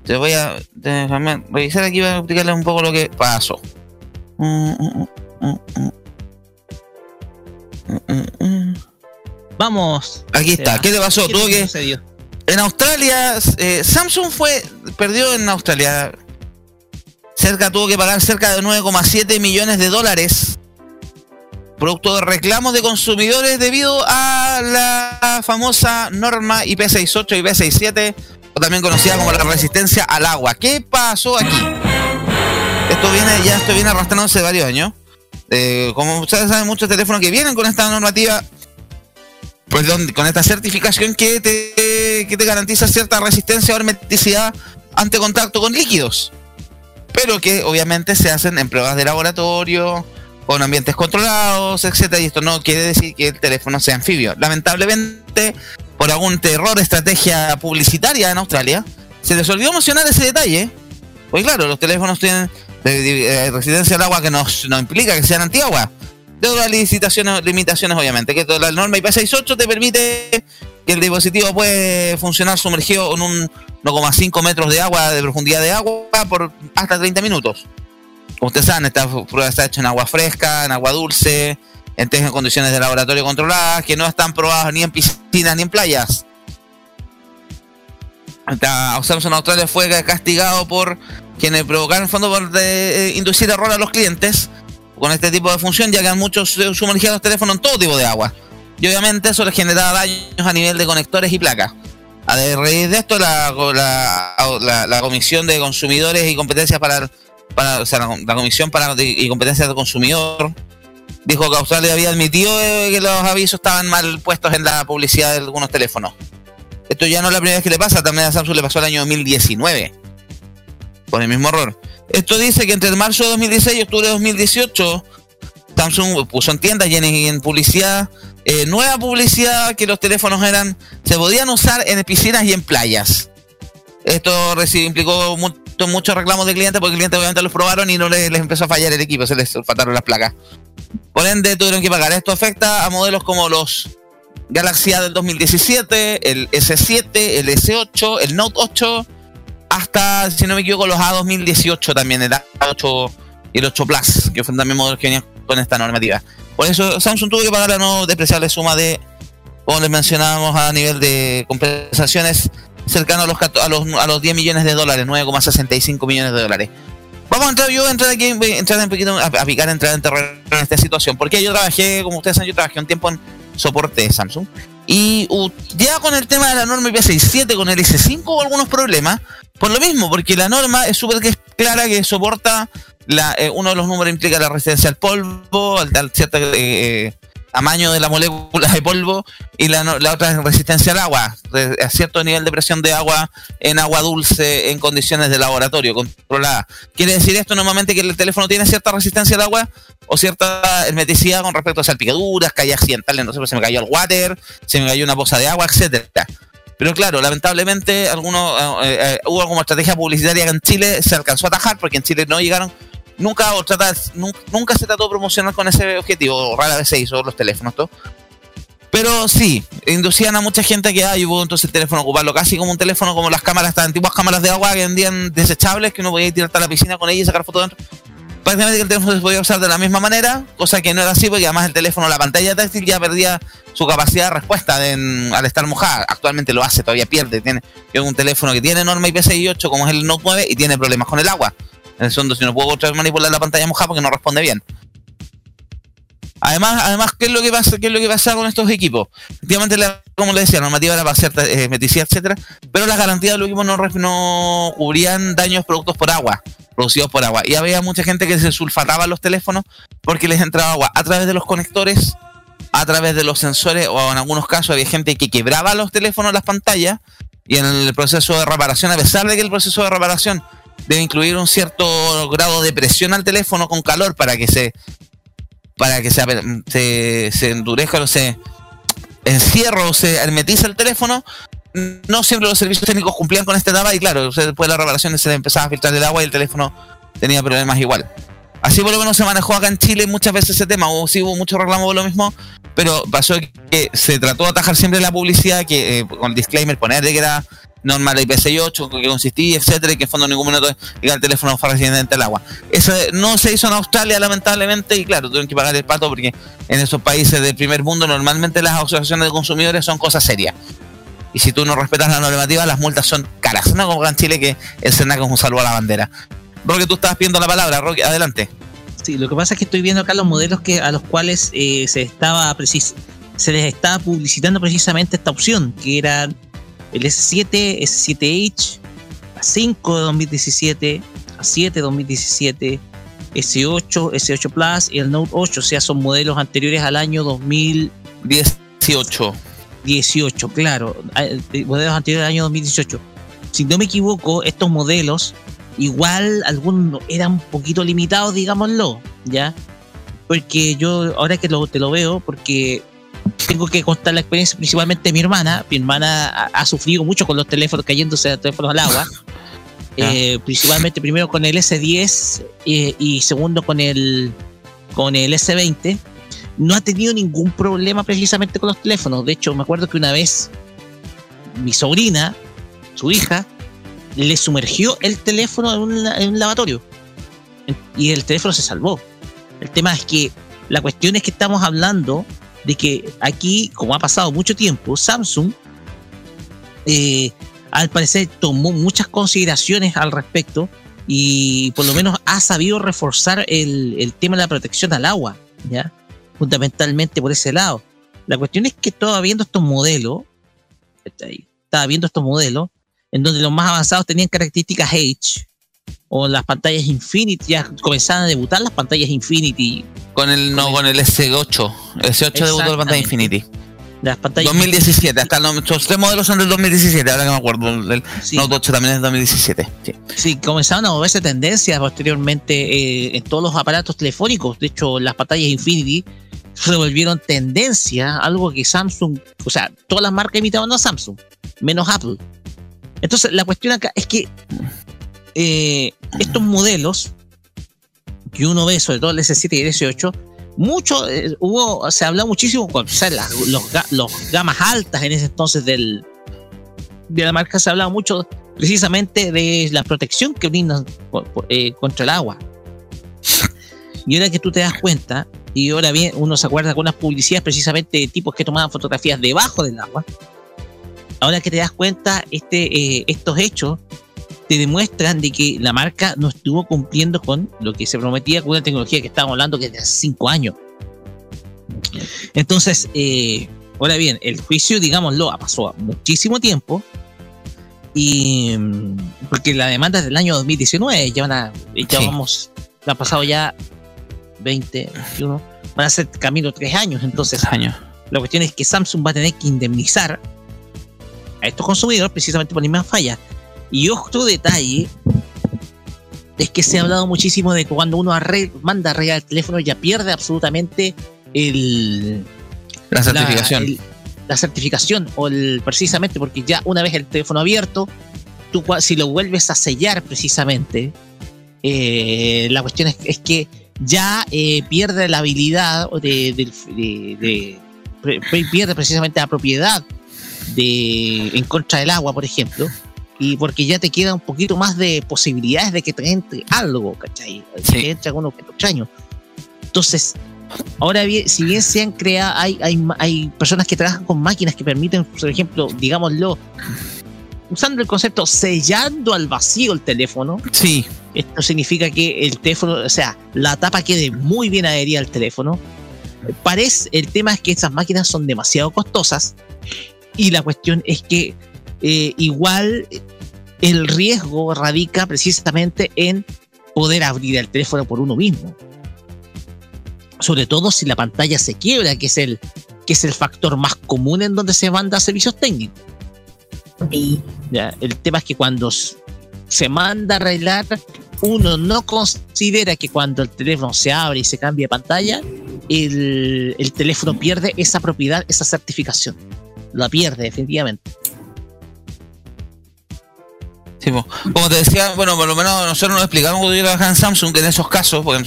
Te voy a déjame revisar aquí para explicarles un poco lo que pasó. Vamos. Aquí está. ¿Qué te pasó? Tuvo que sucedió? en Australia eh, Samsung fue perdió en Australia. Cerca tuvo que pagar cerca de 9,7 millones de dólares producto de reclamos de consumidores debido a la famosa norma IP68 y IP67 o también conocida como la resistencia al agua. ¿Qué pasó aquí? Esto viene, ya esto viene arrastrándose varios años. Eh, como ustedes saben, muchos teléfonos que vienen con esta normativa, pues con esta certificación que te, que te garantiza cierta resistencia o hermeticidad ante contacto con líquidos. Pero que obviamente se hacen en pruebas de laboratorio, con ambientes controlados, etcétera, y esto no quiere decir que el teléfono sea anfibio. Lamentablemente, por algún error de estrategia publicitaria en Australia, se les olvidó mencionar ese detalle. Pues claro, los teléfonos tienen eh, resistencia al agua que nos, no implica que sean antiagua. De otras limitaciones, limitaciones, obviamente, que toda la norma IP68 te permite que el dispositivo puede funcionar sumergido en un 1,5 metros de agua, de profundidad de agua, por hasta 30 minutos. Como ustedes saben, esta prueba está hecha en agua fresca, en agua dulce, en test en condiciones de laboratorio controladas, que no están probadas ni en piscinas ni en playas. Samsung Australia fue castigado por quienes provocaron el fondo por de- eh, inducir error a los clientes con este tipo de función, ya que han muchos sumergidos los teléfonos en todo tipo de agua. Y obviamente eso les generaba daños a nivel de conectores y placas. A raíz de esto, la, la, Comisión de Consumidores y Competencias para, para la, Comisión para y Competencias del Consumidor dijo que Australia había admitido eh, que los avisos estaban mal puestos en la publicidad de algunos teléfonos. Esto ya no es la primera vez que le pasa, también a Samsung le pasó el año 2019 por el mismo error. Esto dice que entre marzo de 2016 y octubre de 2018 Samsung puso en tiendas y en, publicidad eh, nueva publicidad que los teléfonos eran se podían usar en piscinas y en playas. Esto implicó mucho- muchos reclamos de clientes porque clientes obviamente los probaron y no les, empezó a fallar el equipo, se les faltaron las placas. Por ende, tuvieron que pagar. Esto afecta a modelos como los Galaxy A del 2017, el S7, el S8, el Note 8, hasta, si no me equivoco, los A 2018 también, el A8 y el 8 Plus, que fueron también modelos que venían con esta normativa. Por eso Samsung tuvo que pagar la no despreciable suma de, como les mencionábamos, a nivel de compensaciones cercano a los, a los, a los 10 millones de dólares, 9,65 millones de dólares. Vamos a entrar, yo voy a entrar aquí, voy a entrar un poquito a, a picar, entrar en terreno en esta situación, porque yo trabajé, como ustedes saben, yo trabajé un tiempo en soporte de Samsung, y ya con el tema de la norma IP67, con el S5 hubo algunos problemas, por lo mismo, porque la norma es súper clara que soporta, la, eh, uno de los números implica la resistencia al polvo, al, al cierto eh, tamaño de la molécula de polvo, y la, la otra es resistencia al agua, a cierto nivel de presión de agua en agua dulce en condiciones de laboratorio controlada. Quiere decir esto normalmente que el teléfono tiene cierta resistencia al agua o cierta hermeticidad con respecto a salpicaduras, caídas accidentales, no sé, pues se me cayó el water, se me cayó una poza de agua, etcétera. Pero claro, lamentablemente algunos eh, eh, hubo como estrategia publicitaria que en Chile se alcanzó a atajar porque en Chile no llegaron nunca o trata, nunca, nunca se trató de promocionar con ese objetivo, rara vez se hizo los teléfonos. Pero sí, inducían a mucha gente a que ah, yo puedo entonces el teléfono ocuparlo casi como un teléfono, como las cámaras, estas antiguas cámaras de agua que vendían desechables, que uno podía tirar a la piscina con ella y sacar fotos dentro. Prácticamente que el teléfono se podía usar de la misma manera, cosa que no era así, porque además el teléfono, la pantalla táctil ya perdía su capacidad de respuesta al estar mojada. Actualmente lo hace, todavía pierde. Tiene un teléfono que tiene norma IP68, como es el Note 9, y tiene problemas con el agua. En el fondo, si no puedo otra vez manipular la pantalla mojada porque no responde bien. Además, además ¿qué es lo que pasa, qué es lo que pasa con estos equipos? Efectivamente, como le decía, la normativa era para cierta eh, hermeticidad, etcétera, pero las garantías de los equipos no, no cubrían daños productos por agua, producidos por agua. Y había mucha gente que se sulfataba los teléfonos porque les entraba agua a través de los conectores, a través de los sensores, o en algunos casos había gente que quebraba los teléfonos, las pantallas, y en el proceso de reparación, a pesar de que el proceso de reparación debe incluir un cierto grado de presión al teléfono con calor para que se para que se, se, endurezca o se encierre o se hermetice el teléfono, no siempre los servicios técnicos cumplían con esta etapa y claro, después de la reparación se le empezaba a filtrar el agua y el teléfono tenía problemas igual. Así por lo menos se manejó acá en Chile muchas veces ese tema, hubo, sí hubo mucho reclamo por lo mismo, pero pasó que se trató de atajar siempre la publicidad, que eh, con disclaimer poner de que era normal IP68, que consistía, etcétera, y que en fondo ningún minuto llega el teléfono fue resistente al agua. Eso no se hizo en Australia, lamentablemente, y claro, tuvieron que pagar el pato porque en esos países del primer mundo normalmente las asociaciones de consumidores son cosas serias. Y si tú no respetas la normativa, las multas son caras. No como en Chile que el SENAC es un saludo a la bandera. Roque, tú estabas pidiendo la palabra, Roque, adelante. Sí, lo que pasa es que estoy viendo acá los modelos que a los cuales eh, se estaba precis- se les estaba publicitando precisamente esta opción, que eran el S7, S7H, A5 de 2017, A7 de 2017, S8, S8 Plus y el Note 8, o sea, son modelos anteriores al año 2018. 18, claro, eh, modelos anteriores al año 2018. Si no me equivoco, estos modelos igual algunos eran un poquito limitados, digámoslo, ¿ya? Porque yo, ahora que te lo veo, porque tengo que contar la experiencia principalmente de mi hermana. Mi hermana ha, ha sufrido mucho con los teléfonos cayéndose de teléfonos al agua. <laughs> Eh, principalmente primero con el S10 eh, y segundo con el con el S20 no ha tenido ningún problema precisamente con los teléfonos de hecho me acuerdo que una vez mi sobrina su hija le sumergió el teléfono en un, la- en un lavatorio y el teléfono se salvó el tema es que la cuestión es que estamos hablando de que aquí como ha pasado mucho tiempo Samsung eh, al parecer tomó muchas consideraciones al respecto y por lo menos ha sabido reforzar el, el tema de la protección al agua, ¿ya? Fundamentalmente por ese lado. La cuestión es que estaba viendo estos modelos, estaba viendo estos modelos, en donde los más avanzados tenían características H, o las pantallas Infinity, ya comenzaban a debutar las pantallas Infinity. Con el, no, con el S8. El S8 debutó la pantalla Infinity. Las pantallas 2017, hasta los, tres modelos son del 2017, ahora que me acuerdo. El Note 8 también es del 2017. Sí. Sí, comenzaron a moverse tendencias posteriormente eh, en todos los aparatos telefónicos. De hecho, las pantallas Infinity se volvieron tendencia, algo que Samsung, o sea, todas las marcas imitaban a Samsung, menos Apple. Entonces, la cuestión acá es que eh, estos modelos que uno ve, sobre todo el S7 y el S8, mucho, eh, hubo, se habló muchísimo con o sea, las- los, ga- los gamas altas en ese entonces del, de la marca, se hablaba mucho precisamente de la protección que brindan eh, contra el agua. Y ahora que tú te das cuenta, y ahora bien, uno se acuerda con unas publicidades precisamente de tipos que tomaban fotografías debajo del agua. Ahora que te das cuenta, este, eh, estos hechos te demuestran de que la marca no estuvo cumpliendo con lo que se prometía con una tecnología que estábamos hablando que de hace cinco años. Entonces, eh, ahora bien, el juicio, digámoslo, ha pasado muchísimo tiempo. Y mm, porque la demanda es del año 2019, ya van a, ya Sí. vamos, ha pasado ya 20, 21, van a ser camino tres años. Entonces, años. la cuestión es que Samsung va a tener que indemnizar a estos consumidores precisamente por la misma falla. Y otro detalle es que se ha hablado muchísimo de que cuando uno arre- manda a arreglar el teléfono ya pierde absolutamente el, La certificación. el- la certificación o el, precisamente porque ya una vez el teléfono abierto, tú si lo vuelves a sellar precisamente, eh, la cuestión es, es que ya eh, pierde la habilidad o de, de- pierde precisamente la propiedad de en contra del agua, por ejemplo, y porque ya te queda un poquito más de posibilidades de que te entre algo, ¿cachai? De Que entre algún objeto extraño. Entonces, ahora bien, si bien se han creado, hay, hay, hay personas que trabajan con máquinas que permiten, por ejemplo, digámoslo, usando el concepto sellando al vacío el teléfono. Sí. Esto significa que el teléfono, o sea, la tapa quede muy bien adherida al teléfono. Parece, el tema es que esas máquinas son demasiado costosas y la cuestión es que eh, igual el riesgo radica precisamente en poder abrir el teléfono por uno mismo. Sobre todo si la pantalla se quiebra, que es el, que es el factor más común en donde se manda servicios técnicos. Ya, el tema es que cuando se manda a arreglar, uno no considera que cuando el teléfono se abre y se cambia de pantalla, el, el teléfono pierde esa propiedad, esa certificación. La pierde, definitivamente. Como te decía, bueno, por lo menos nosotros nos explicamos cuando yo trabajaba en Samsung que en esos casos, porque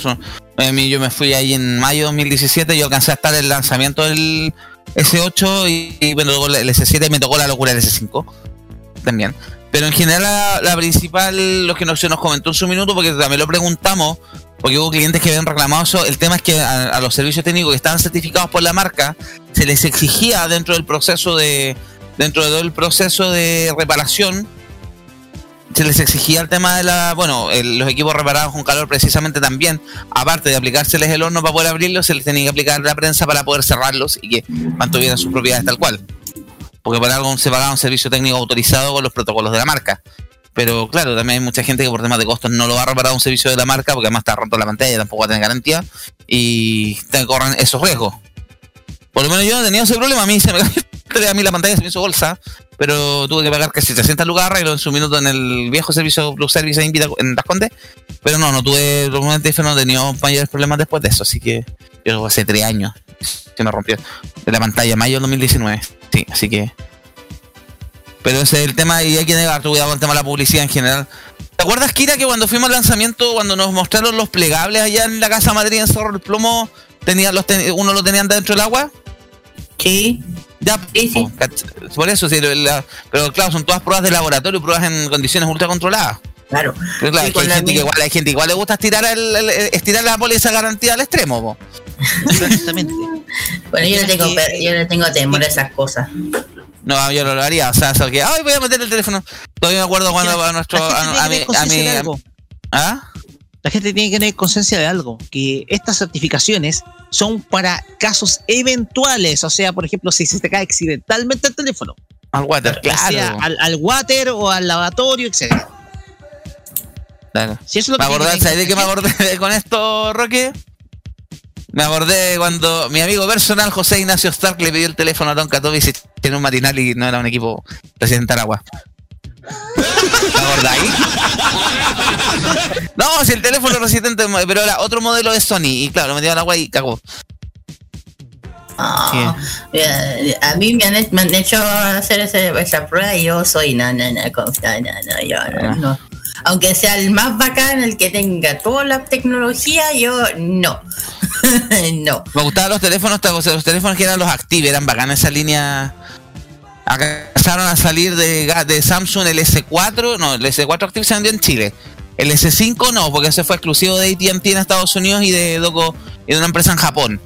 mí yo me fui ahí en mayo de 2017 y yo alcancé a estar en el lanzamiento del S8 y, y bueno, luego el S7 y me tocó la locura del S5 también. Pero en general la, principal, lo que no, se nos comentó en su minuto, porque también lo preguntamos, porque hubo clientes que habían reclamado eso, el tema es que a, a los servicios técnicos que estaban certificados por la marca, se les exigía dentro del proceso de, dentro de todo el proceso de reparación, se les exigía el tema de la, bueno, los equipos reparados con calor precisamente también, aparte de aplicárseles el horno para poder abrirlos, se les tenía que aplicar la prensa para poder cerrarlos y que mantuvieran sus propiedades tal cual. Porque para algo se pagaba un servicio técnico autorizado con los protocolos de la marca. Pero claro, también hay mucha gente que por temas de costos no lo va a reparar un servicio de la marca porque además está roto la pantalla, tampoco va a tener garantía y te corren esos riesgos. Por lo menos yo no tenido ese problema, a mí se me <laughs> a mí la pantalla se me hizo bolsa, pero tuve que pagar casi 300 lucas arreglo en su minuto en el viejo servicio Plus Service en, en Las Condes, pero no, no tuve normalmente no he tenido mayores problemas después de eso, así que yo hace tres años se me rompió la pantalla, mayo del 2019, sí, así que pero ese es el tema y hay que negar cuidado con el tema de la publicidad en general. ¿Te acuerdas, Kira, que cuando fuimos al lanzamiento, cuando nos mostraron los plegables allá en la Casa Madrid en Cerro del Plomo, tenía, los ten- uno lo tenían dentro del agua? Sí. Ya, po, cach- por eso, sí, la- pero claro, son todas pruebas de laboratorio, pruebas en condiciones ultra controladas. Claro. Pero claro, Sí, es que con hay, gente que igual, hay gente que igual le gusta estirar, el, el- estirar la póliza garantía al extremo. po. Exactamente. <laughs> Bueno, yo no tengo, yo no tengo temor a esas cosas. No, yo no lo haría. O sea, eso que, ay, voy a meter el teléfono. Todavía me acuerdo cuando a nuestro. A, a mi. A mi. ¿Ah? La gente tiene que tener conciencia de algo, que estas certificaciones son para casos eventuales, o sea, por ejemplo, si se te cae accidentalmente el teléfono, Al water, sea claro. al, al water o al lavatorio, etc. claro. Si eso es lo Me que ¿sabes de qué me acordé con esto, Roque? Me acordé cuando mi amigo personal José Ignacio Stark le pidió el teléfono a Don Katowice en un matinal y no era un equipo Presidente Aragua. No, si el teléfono resistente, pero era otro modelo de Sony y claro, lo metió al agua y cagó. Ah, eh, a mí me han, he- me han hecho hacer ese- esa prueba y yo soy no, no, no, no, no, yo no, no. Aunque sea el más bacán, el que tenga toda la tecnología, yo no. <laughs> no. Me gustaban los teléfonos, los teléfonos que eran los Active, eran bacanas esa línea. Empezaron a salir de, Samsung el S4, no, el S4 Active se vendió en Chile. El S5 no, porque ese fue exclusivo de AT&T en Estados Unidos y de Doco y de una empresa en Japón.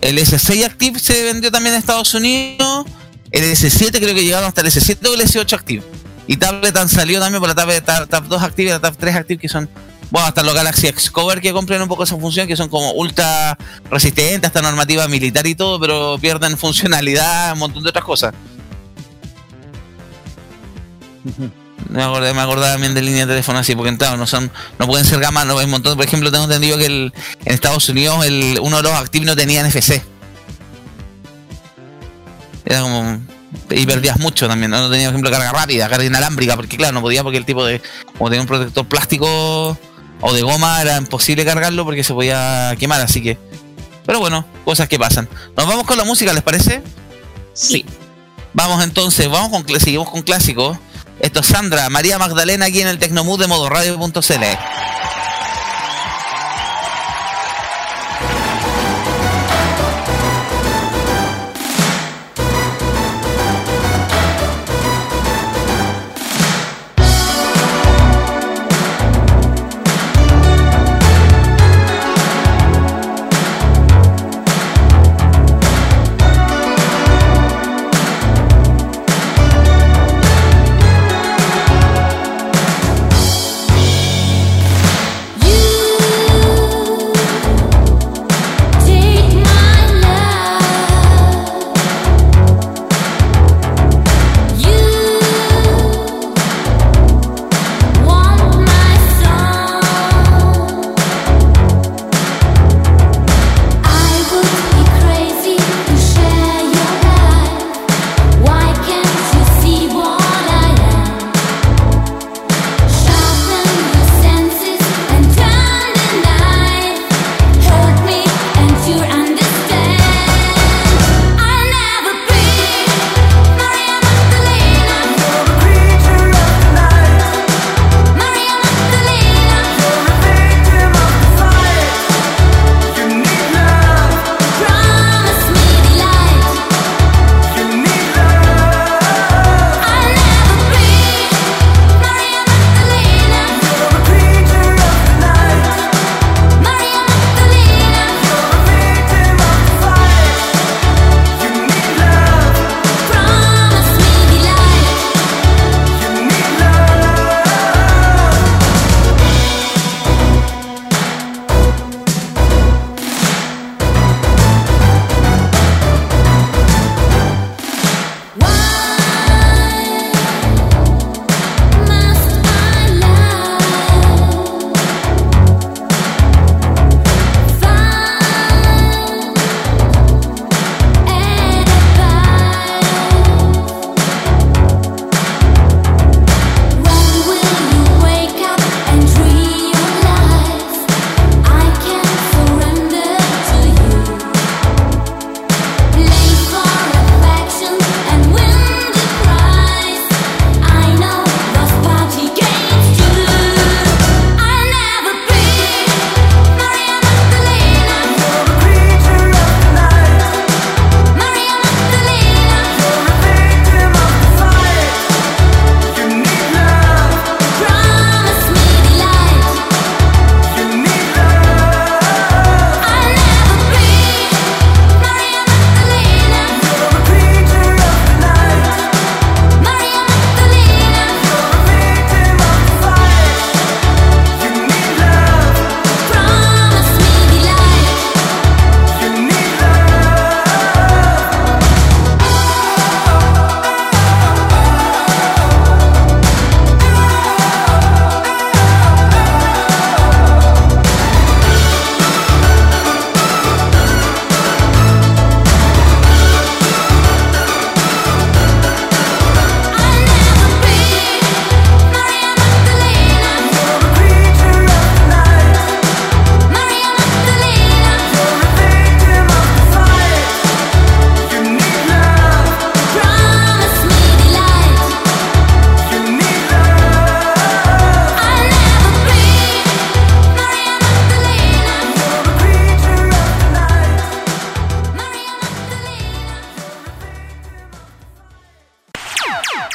El S6 Active se vendió también en Estados Unidos. El S7 creo que llegaron hasta el S7 o el S8 Active. Y tablet han salido también por la tablet Tab, Tab 2 Active y la Tab 3 Active que son, bueno, hasta los Galaxy X Cover que compren un poco esa función, que son como ultra resistentes, hasta normativa militar y todo, pero pierden <laughs> funcionalidad, un montón de otras cosas. Me acordé, me acordaba también de línea de teléfono así, porque claro, no son, no pueden ser gamas, no hay un montón. Por ejemplo, tengo entendido que el, en Estados Unidos el, uno de los Active no tenía NFC. Era como. Y perdías mucho también, ¿no? No tenía, por ejemplo, carga rápida, carga inalámbrica, porque claro, no podía porque el tipo de. Como tenía un protector plástico o de goma, era imposible cargarlo porque se podía quemar, así que. Pero bueno, cosas que pasan. Nos vamos con la música, ¿les parece? Sí. Vamos entonces, vamos con seguimos con clásicos. Esto es Sandra, María Magdalena aquí en el Tecnomood de modo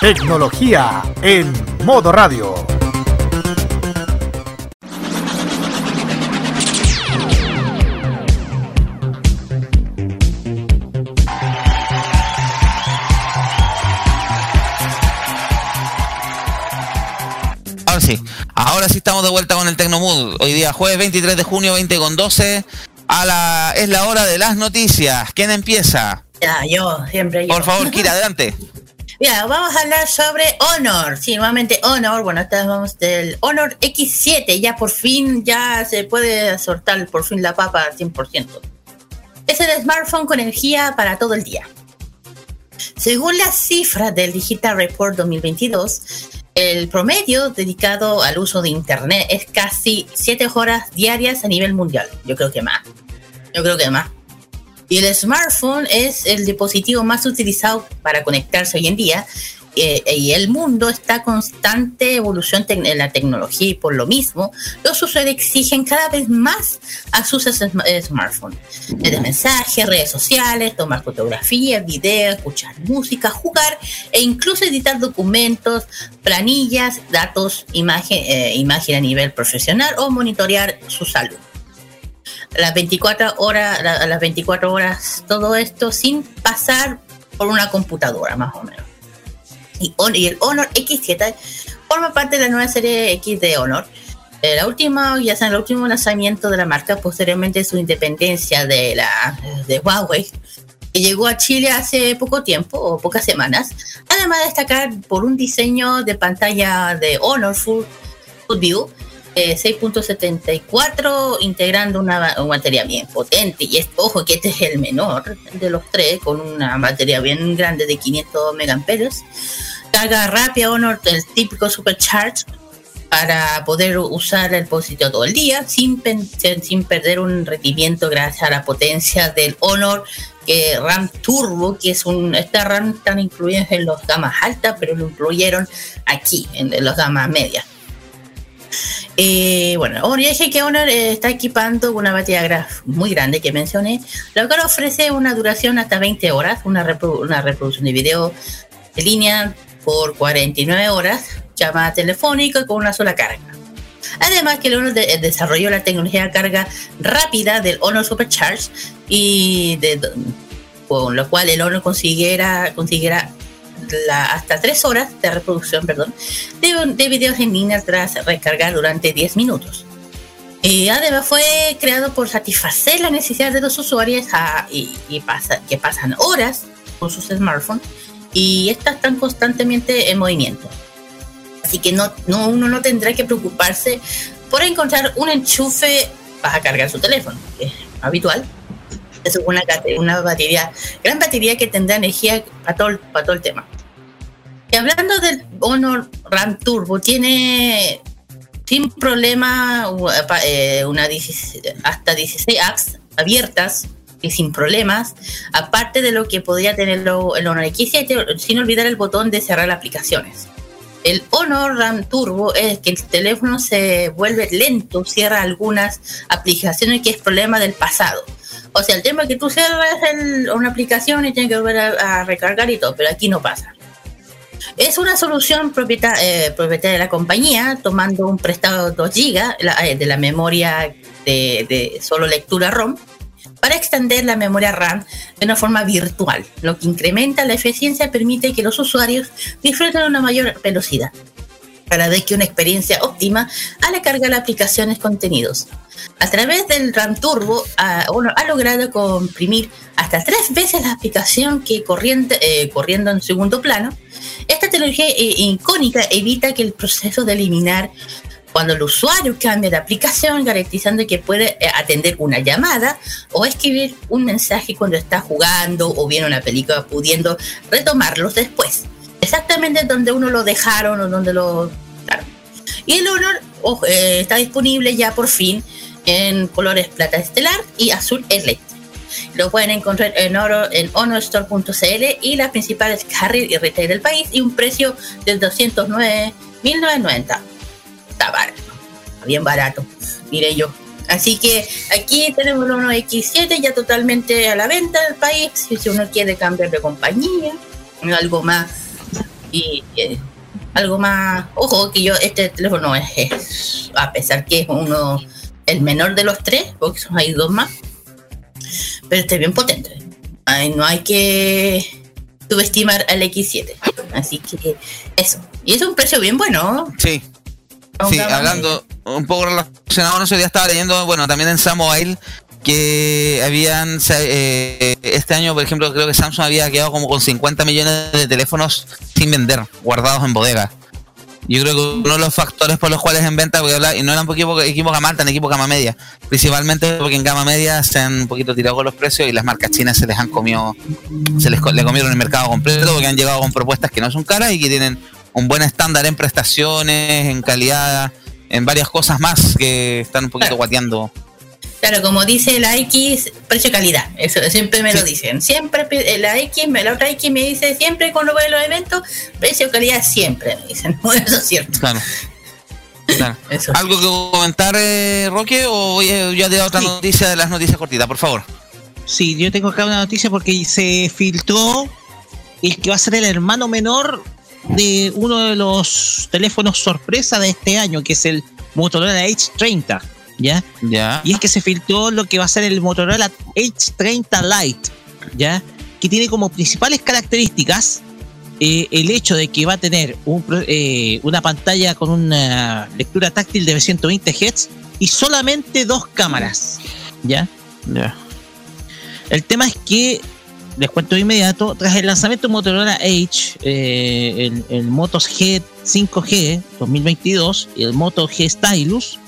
Tecnología en modo radio. Ahora sí, ahora sí estamos de vuelta con el Tecnomood. Hoy día jueves 23 de junio, 20 con 12. A la, es la hora de las noticias. ¿Quién empieza? Ya, yo, siempre yo. Por favor, Kira, adelante. <laughs> Mira, vamos a hablar sobre Honor. Sí, nuevamente Honor. Bueno, esta vez vamos del Honor X7. Ya por fin, ya se puede soltar por fin la papa al 100%. Es el smartphone con energía para todo el día. Según las cifras del Digital Report 2022, el promedio dedicado al uso de Internet es casi 7 horas diarias a nivel mundial. Yo creo que más. Yo creo que más. Y el smartphone es el dispositivo más utilizado para conectarse hoy en día. eh, y el mundo está constante evolución en la tecnología y por lo mismo los usuarios exigen cada vez más a sus sm- smartphones. Desde mensajes, redes sociales, tomar fotografías, videos, escuchar música, jugar e incluso editar documentos, planillas, datos, imagen, eh, imagen a nivel profesional o monitorear su salud las 24 horas, la- las 24 horas, todo esto sin pasar por una computadora, más o menos. Y, y el Honor X7 forma parte de la nueva serie X de Honor. Eh, la última, ya sea el último lanzamiento de la marca, posteriormente su independencia de la de Huawei, que llegó a Chile hace poco tiempo o pocas semanas. Además de destacar por un diseño de pantalla de Honor Full View, eh, 6.74 integrando una, una batería bien potente y es, ojo que este es el menor de los tres con una batería bien grande de 500 megaamperios carga rápida Honor el típico supercharge para poder usar el dispositivo todo el día sin, sin perder un rendimiento gracias a la potencia del Honor que RAM Turbo, que es un, esta RAM están incluidas en los gamas altas, pero lo incluyeron aquí, en, en los gamas medias. Eh, bueno, ya dije que Honor eh, está equipando una batería graf muy grande que mencioné, lo cual ofrece una duración hasta 20 horas, una, reprodu- una reproducción de video de línea por 49 horas, llamada telefónica con una sola carga. Además que el Honor de- desarrolló la tecnología de carga rápida del Honor Supercharge y de, con lo cual el Honor consiguiera, consiguiera la- hasta 3 horas de reproducción perdón, de, de videos en línea tras recargar durante 10 minutos. Y además fue creado por satisfacer la necesidad de los usuarios a- y, y pasa, que pasan horas con sus smartphones y estas están constantemente en movimiento. Así que no, no, uno no tendrá que preocuparse por encontrar un enchufe para cargar su teléfono, que es habitual. Es una, una batería, gran batería que tendrá energía para todo, para todo el tema. Y hablando del Honor RAM Turbo, tiene sin problema eh, una 16 hasta 16 apps abiertas y sin problemas, aparte de lo que podría tener el Honor X7, sin olvidar el botón de cerrar aplicaciones. El Honor RAM Turbo es que el teléfono se vuelve lento, cierra algunas aplicaciones que es problema del pasado. O sea, el tema es que tú cierras el- una aplicación y tienes que volver a, recargar y todo, pero aquí no pasa. Es una solución propieta- eh, propietaria de la compañía, tomando un prestado 2 GB eh, de la memoria de solo lectura ROM para extender la memoria RAM de una forma virtual, lo que incrementa la eficiencia y permite que los usuarios disfruten de una mayor velocidad para que una experiencia óptima a la carga de aplicaciones contenidos. A través del RAM Turbo ha, bueno, ha logrado comprimir hasta tres veces la aplicación que corriente, eh, corriendo en segundo plano. Esta tecnología eh, icónica evita que el proceso de eliminar cuando el usuario cambia de aplicación, garantizando que puede eh, atender una llamada o escribir un mensaje cuando está jugando o viendo una película, pudiendo retomarlos después. Exactamente donde uno lo dejaron o donde lo... claro. Y el Honor ojo, eh, está disponible ya por fin en colores plata estelar y azul eléctrico. Lo pueden encontrar en oro en honorstore.cl y las principales carrier y retail del país y un precio de 209.990. Está barato, está bien barato, diré yo. Así que aquí tenemos el Honor X7 ya totalmente a la venta del país. Si uno quiere cambiar de compañía, algo más Y eh, algo más, ojo, que yo, este teléfono es, es- a pesar que es uno, el menor de los tres, porque son, hay dos más, pero este es bien potente. Ay, no hay que subestimar al X7. Así que eso. Y es un precio bien bueno. ¿no? Sí. Sí, hablando un poco relacionado con eso, ya estaba leyendo, bueno, también en Samoil que habían, eh, este año, por ejemplo, creo que Samsung había quedado como con 50 millones de teléfonos sin vender, guardados en bodega. Yo creo que uno de los factores por los cuales en venta, voy a hablar, y no eran por equipo, equipo gama alta, en equipo gama media, principalmente porque en gama media se han un poquito tirado con los precios y las marcas chinas se les han comido, se les co- le comieron el mercado completo porque han llegado con propuestas que no son caras y que tienen un buen estándar en prestaciones, en calidad, en varias cosas más que están un poquito guateando. Claro, como dice la X, precio-calidad. Eso siempre me lo dicen. Siempre pe- la X, me- la otra X me dice siempre cuando voy a los eventos, precio-calidad siempre. Me dicen, <laughs> bueno, eso es cierto. Claro. Claro. <laughs> ¿Algo que comentar, eh, Roque? ¿O a- ya te da otra noticia de las noticias cortitas, por favor? Sí, yo tengo acá una noticia porque se filtró el que va a ser el hermano menor de uno de los teléfonos sorpresa de este año, que es el Motorola H30, ¿ya? Ya. Y es que se filtró lo que va a ser el Motorola H30 Lite, ¿ya? Que tiene como principales características eh, el hecho de que va a tener un eh, una pantalla con una lectura táctil de 120 Hz y solamente dos cámaras, ¿ya? Ya. El tema es que, les cuento de inmediato, tras el lanzamiento de Motorola Edge, eh, el, el Moto G 5G 2022 y el Moto G Stylus,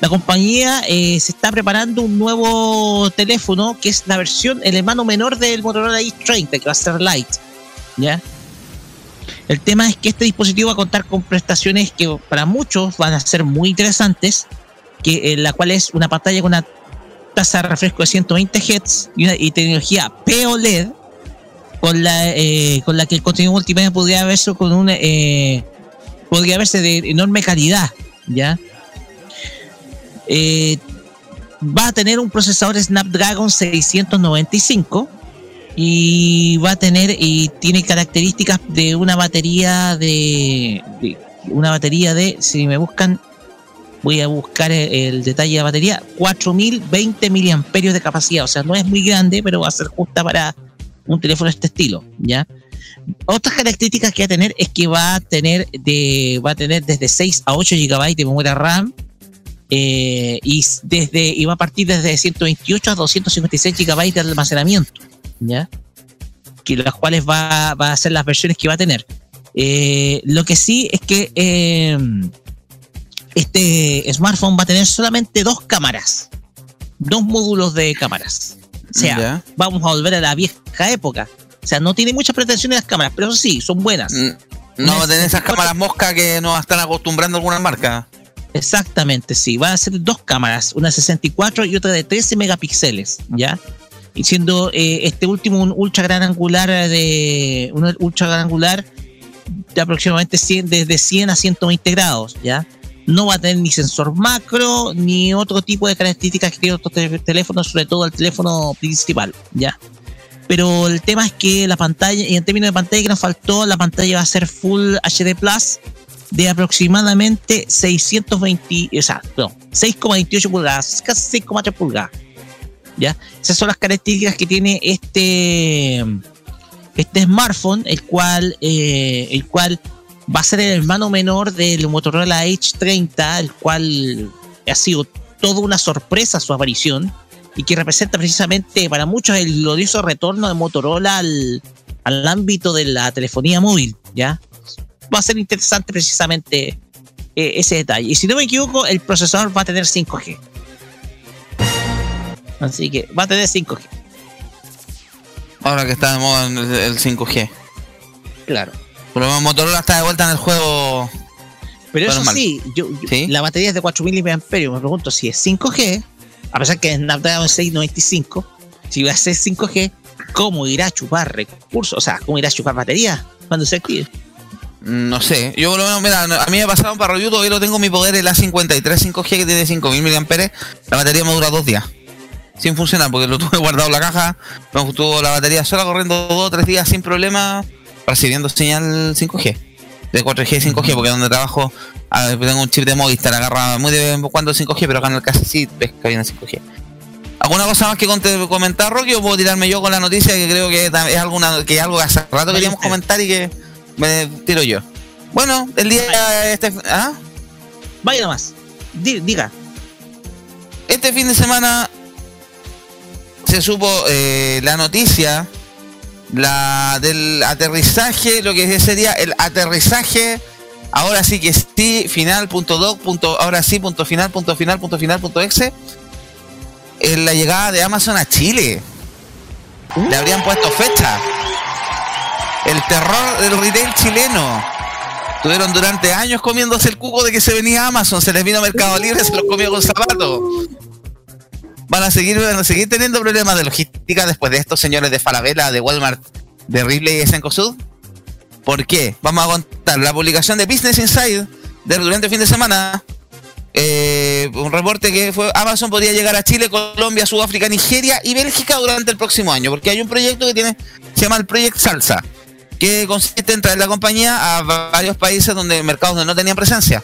la compañía eh, se está preparando un nuevo teléfono que es la versión, el hermano menor del Motorola X30, que va a ser Lite. ¿Ya? El tema es que este dispositivo va a contar con prestaciones que para muchos van a ser muy interesantes, que, en la cual es una pantalla con una tasa de refresco de 120 Hz y, una- y tecnología POLED con la eh, con la que el contenido multimedia podría verse con un eh, podría verse de enorme calidad ya Eh, va a tener un procesador Snapdragon 695 y va a tener y tiene características de una batería de, una batería de si me buscan voy a buscar el, el detalle de la batería 4020 miliamperios de capacidad. O sea no es muy grande pero va a ser justa para un teléfono de este estilo ya otras características que va a tener es que va a tener de va a tener desde 6 a 8 GB de memoria RAM eh, y desde va a partir desde 128 a 256 GB de almacenamiento ya que las cuales va, va a ser las versiones que va a tener Eh, lo que sí es que eh, este smartphone va a tener solamente dos cámaras, dos módulos de cámaras. O sea, vamos a volver a la vieja época. O sea, no tiene muchas pretensiones las cámaras, pero sí, son buenas. No va a tener esas cámaras mosca que nos están acostumbrando algunas marcas. Exactamente, sí. Van a ser dos cámaras, una de 64 y otra de 13 megapíxeles, ¿ya? Y siendo eh, este último un ultra gran angular de. Un ultra gran angular de aproximadamente 100, desde 100 a 120 grados, ¿ya? No va a tener ni sensor macro ni otro tipo de características que otros te- teléfonos, sobre todo el teléfono principal, ¿ya? Pero el tema es que la pantalla, y en términos de pantalla que nos faltó, la pantalla va a ser Full HD Plus de aproximadamente 620, o sea, no, 6,28 pulgadas, casi 6,3 pulgadas. ¿Ya? Esas son las características que tiene este, este smartphone, el cual, eh, el cual va a ser el hermano menor del Motorola H30, el cual ha sido toda una sorpresa su aparición y que representa precisamente para muchos el glorioso retorno de Motorola al, al ámbito de la telefonía móvil, ¿ya? Va a ser interesante precisamente eh, ese detalle. Y si no me equivoco, el procesador va a tener 5G. Así que va a tener 5G. Ahora que está de moda el, el 5G. Claro. Pero Motorola está de vuelta en el juego. Pero eso normal. sí, yo, yo- la batería es de 4000 mAh. Me pregunto si es 5G, a pesar que es Snapdragon 695, si va a ser 5G, ¿cómo irá a chupar recursos? O sea, ¿cómo irá a chupar batería cuando se active? No sé, yo por lo menos, mira, a mí me pasaron para review, todavía lo tengo en mi poder, el A53 5G que tiene 5000 mAh, la batería me dura dos días. Sin funcionar, porque lo <laughs> tuve guardado en la caja, me tuvo la batería sola corriendo dos o tres días sin problema. recibiendo señal 5G, de 4G y 5G, porque donde trabajo ver, tengo un chip de Movistar, agarra muy de vez en cuando 5G, pero acá en el caso sí ves que viene 5G. ¿Alguna cosa más que comentar, Rocky? ¿O puedo tirarme yo con la noticia que creo que es alguna que es algo que hace rato queríamos comentar y que me tiro yo? Bueno, el día este, ¿ah? Vaya nomás. Di- diga. Este fin de semana se supo eh, la noticia la del aterrizaje, lo que sería el aterrizaje, ahora sí que sí, final, punto doc, punto, ahora sí, punto final, punto final, punto final, punto exe, en la llegada de Amazon a Chile. Le habrían puesto fecha. El terror del retail chileno. Tuvieron durante años comiéndose el cuco de que se venía Amazon, se les vino a Mercado Libre, se los comió con zapatos. Van a seguir, van a seguir teniendo problemas de logística después de estos señores de Falabella, de Walmart, de Ripley y Sencosud. ¿Por qué? Vamos a contar la publicación de Business Inside de durante el fin de semana. eh, un reporte que fue Amazon podría llegar a Chile, Colombia, Sudáfrica, Nigeria y Bélgica durante el próximo año, porque hay un proyecto que tiene se llama el Project Salsa, que consiste en traer la compañía a varios países donde mercados donde no tenían presencia.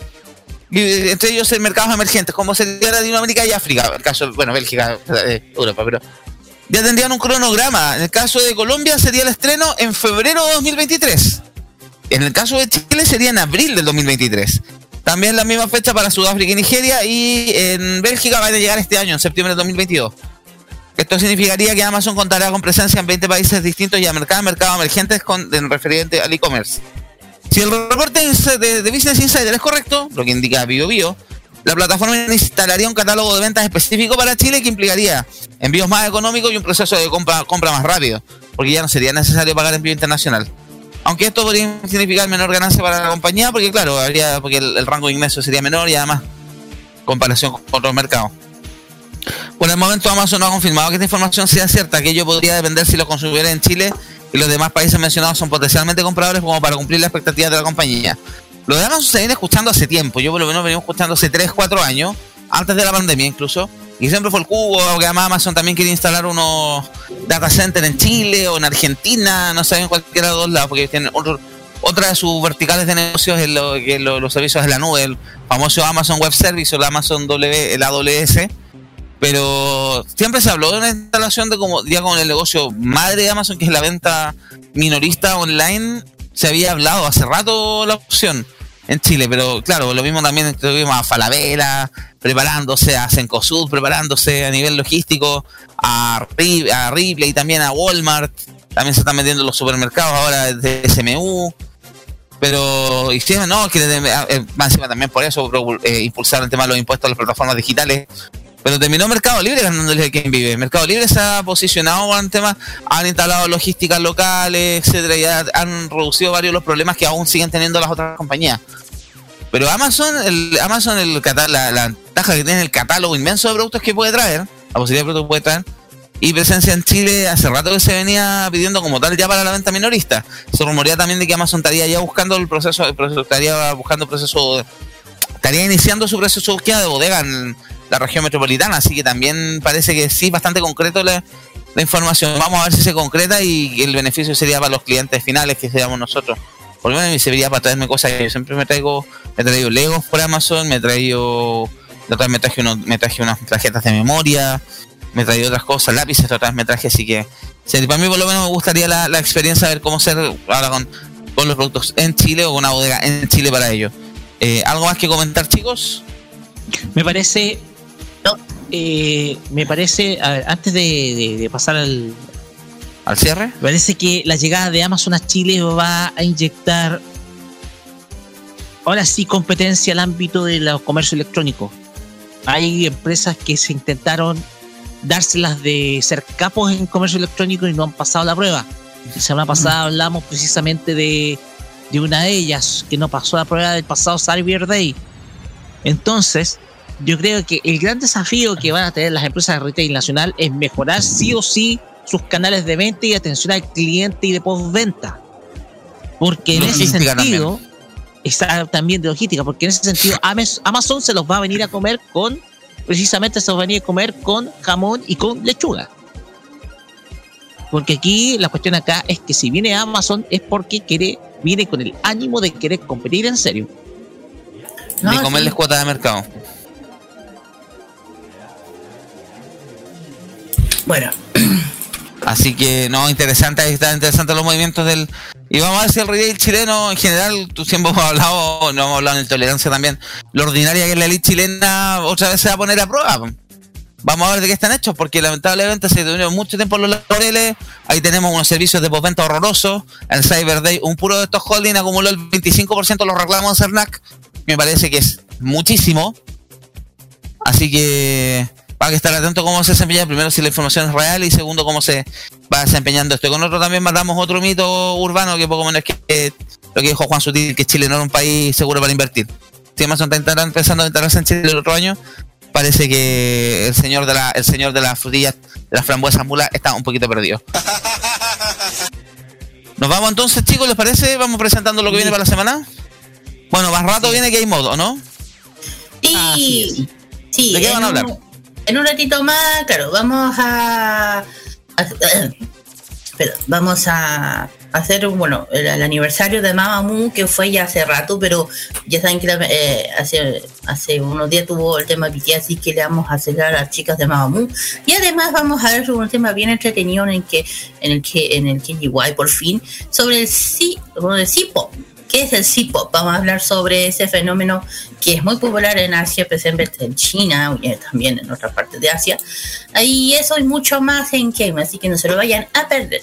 Eh, entre ellos en mercados emergentes, como sería Latinoamérica y África, el caso, bueno, Bélgica, eh, Europa, pero ya tendrían un cronograma. En el caso de Colombia sería el estreno en febrero de 2023. En el caso de Chile sería en abril del 2023. También la misma fecha para Sudáfrica y Nigeria y en Bélgica va a llegar este año, en septiembre de 2022. Esto significaría que Amazon contará con presencia en 20 países distintos y a mercados, mercados emergentes con, en referente al e-commerce. Si el reporte de, Business Insider es correcto, lo que indica BioBio, la plataforma instalaría un catálogo de ventas específico para Chile que implicaría envíos más económicos y un proceso de compra, compra más rápido, porque ya no sería necesario pagar envío internacional. Aunque esto podría significar menor ganancia para la compañía, porque claro, habría, porque el, rango de ingresos sería menor y además comparación con otros mercados. Por el momento Amazon no ha confirmado que esta información sea cierta, que ello podría depender si los consumidores en Chile y los demás países mencionados son potencialmente compradores como para cumplir las expectativas de la compañía. Lo de Amazon se viene escuchando hace tiempo, yo por lo menos venimos escuchando hace 3, 4 años, antes de la pandemia incluso, y siempre fue el cubo, que además Amazon también quiere instalar unos data centers en Chile o en Argentina, no sé, en cualquiera de los dos lados, porque tienen otro- otra de sus verticales de negocios es lo, que los servicios de la nube, el famoso Amazon Web Service o el Amazon W, el AWS, pero siempre se habló de una instalación de como ya con el negocio madre de Amazon, que es la venta minorista online, se había hablado hace rato la opción en Chile, pero claro, lo mismo también tuvimos a Falabella preparándose, a Cencosud preparándose a nivel logístico, a, Ri- a Ripley también a Walmart, también se están metiendo en los supermercados ahora de SMU, pero y sí, no, que eh, más encima también por eso eh, impulsar el tema de los impuestos a las plataformas digitales. Pero terminó Mercado Libre ganándole a quien vive. Mercado Libre se ha posicionado con el tema, han instalado logísticas locales, etcétera, y ha- han reducido varios los problemas que aún siguen teniendo las otras compañías. Pero Amazon, Amazon el la, ventaja que tiene el catálogo inmenso de productos que puede traer, la posibilidad de productos que puede traer, y presencia en Chile hace rato que se venía pidiendo como tal ya para la venta minorista. Se rumorea también de que Amazon estaría ya buscando el proceso, el proceso- estaría buscando proceso, estaría iniciando su proceso de búsqueda de bodega en la región metropolitana, así que también parece que sí, bastante concreto la, información. Vamos a ver si se concreta y el beneficio sería para los clientes finales que seamos nosotros. Por lo menos me serviría para traerme cosas que yo siempre me traigo, me he traído Legos por Amazon, me he traído, la otra vez me traje, unos, me traje unas tarjetas de memoria, me traído otras cosas, lápices, otra vez me traje, así que para mí por lo menos me gustaría la, experiencia de ver cómo ser ahora con, con los productos en Chile o con una bodega en Chile para ello. Eh, ¿Algo más que comentar, chicos? Me parece. Eh, me parece. A ver, antes de, de- de pasar al. ¿Al cierre? Me parece que la llegada de Amazon a Chile va a inyectar. Ahora sí, competencia al ámbito de los comercio electrónico. Hay empresas que se intentaron dárselas de ser capos en comercio electrónico y no han pasado la prueba. La semana pasada hablamos precisamente de, de una de ellas que no pasó la prueba del pasado Cyber Day. Entonces, yo creo que el gran desafío que van a tener las empresas de retail nacional es mejorar sí o sí sus canales de venta y atención al cliente y de postventa. Porque en ese sentido, está también de logística, porque en ese sentido <laughs> Amazon se los va a venir a comer con, precisamente se los va a venir a comer con jamón y con lechuga. Porque aquí la cuestión acá es que si viene Amazon es porque quiere, viene con el ánimo de querer competir en serio. No, Ni comerles sí. cuota de mercado. Bueno, Así que, no, interesante, están interesantes los movimientos del... Y vamos a ver si el retail chileno, en general, tú siempre hemos hablado, no hemos hablado en tolerancia también, lo ordinaria que es la elite chilena, otra vez se va a poner a prueba. Vamos a ver de qué están hechos, porque lamentablemente se tuvieron mucho tiempo los laureles, ahí tenemos unos servicios de postventa horrorosos, en Cyber Day, un puro de estos holding acumuló el 25% de los reclamos en CERNAC, me parece que es muchísimo, Así que hay que estar atento a cómo se desempeña, primero si la información es real y segundo cómo se va desempeñando esto. Con otro también matamos otro mito urbano que poco menos que eh, lo que dijo Juan Sutil, que Chile no era un país seguro para invertir. Si Amazon está intentando- empezando a instalarse en Chile el otro año, parece que el señor de la, el señor de las frutillas, de las frambuesas mulas, está un poquito perdido. <laughs> Nos vamos entonces, chicos, ¿les parece? Vamos presentando lo que viene para la semana. Bueno, más rato viene Game Mode, ¿no? Sí, sí. ¿De qué van a un- hablar? En un ratito más, claro, vamos a. a- espera, vamos a hacer, bueno, el, aniversario de Mamamoo, que fue ya hace rato, pero ya saben que eh, hace, hace unos días tuvo el tema BTS, así que le vamos a hacer a las chicas de Mamamoo. Y además vamos a ver un tema bien entretenido en el que, en el que, en el que por fin, sobre el C, sobre el C-pop. ¿Qué es el C-pop? Vamos a hablar sobre ese fenómeno que es muy popular en Asia, especialmente en China y también en otras partes de Asia. Y eso y mucho más en Game, así que no se lo vayan a perder.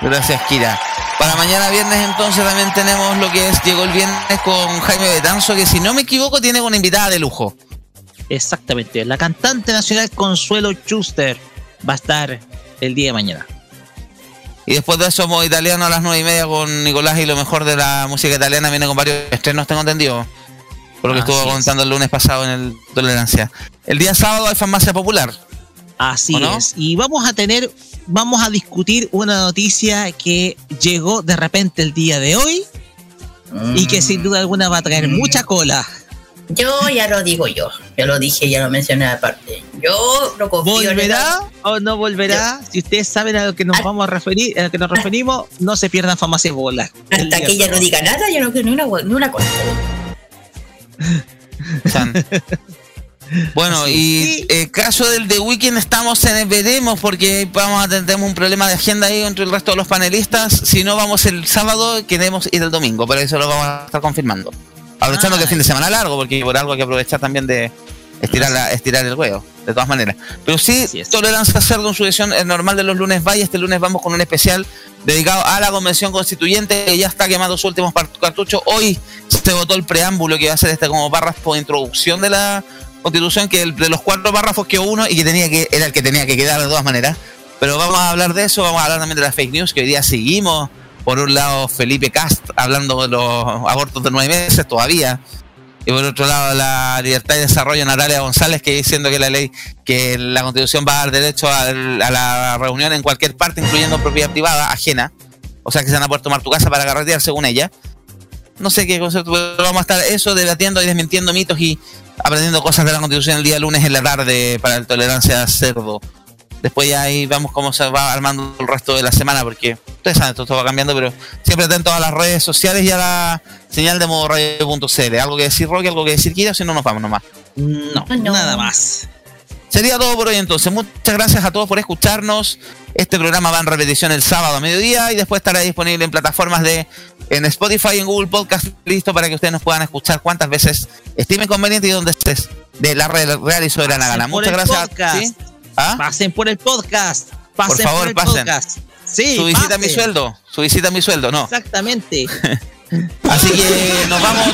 Gracias, Kira. Para mañana viernes entonces también tenemos lo que es Llegó el Viernes con Jaime Betanzo, que si no me equivoco tiene una invitada de lujo. Exactamente. La cantante nacional Consuelo Schuster va a estar el día de mañana. Y después de eso, Modo Italiano a las nueve y media con Nicolás y lo mejor de la música italiana viene con varios estrenos, tengo entendido. Por lo que Así estuvo es. contando el lunes pasado en el Tolerancia. El día sábado hay farmacia popular. Así es. Y vamos a tener, vamos a discutir una noticia que llegó de repente el día de hoy y que sin duda alguna va a traer mucha cola. Yo ya lo digo yo, ya lo dije, ya lo mencioné aparte. Yo lo confío en ¿Volverá o no volverá? Si ustedes saben a lo que nos Ah. vamos a referir, a lo que nos referimos, no se pierdan farmacia. El Hasta que ella no diga nada, yo no quiero ni una, ni una cosa. Bueno, y el caso del The Weeknd estamos en el veremos porque vamos a tener tenemos un problema de agenda ahí entre el resto de los panelistas. Si no vamos el sábado, queremos ir el domingo, pero eso lo vamos a estar confirmando. Aprovechando Ah. que el fin de semana largo, porque por algo hay que aprovechar también de estirar, la- estirar el huevo, de todas maneras. Pero sí. Tolerancia Cerdo en su edición es normal de los lunes va y este lunes vamos con un especial dedicado a la convención constituyente que ya está quemando sus últimos cartuchos. Hoy se votó el preámbulo que va a ser este como párrafo de introducción de la constitución, que el- de los cuatro párrafos quedó uno y que tenía que, era el que tenía que quedar de todas maneras. Pero vamos a hablar de eso, vamos a hablar también de las fake news, que hoy día seguimos. Por un lado, Felipe Cast hablando de los abortos de nueve meses todavía. Y por otro lado, la libertad y desarrollo Natalia González, que diciendo que la ley, que la constitución va a dar derecho a, la reunión en cualquier parte, incluyendo propiedad privada, ajena. O sea que se van a poder tomar tu casa para carretear, según ella. No sé qué concepto, pero vamos a estar eso debatiendo y desmintiendo mitos y aprendiendo cosas de la constitución el día lunes en la tarde para el tolerancia cerdo. Después ya ahí vamos cómo se va armando el resto de la semana, porque ustedes saben, esto, esto va cambiando, pero siempre atentos a las redes sociales y a la señal de modo radio.cl. Algo que decir Rocky, algo que decir Kira, si no nos vamos nomás. No, No. nada más. Sería todo por hoy entonces. Muchas gracias a todos por escucharnos. Este programa va en repetición el sábado a mediodía y después estará disponible en plataformas de en Spotify y en Google Podcast listo para que ustedes nos puedan escuchar cuantas veces estimen conveniente y donde estés de la re- real y soberana Pasen gana. Muchas gracias. podcast. ¿Sí? ¿Ah? Pasen por el podcast. Pasen Por favor, el pasen. podcast. Sí, su visita a mi sueldo. Su visita a mi sueldo, no. Exactamente. <laughs> Así que nos vamos.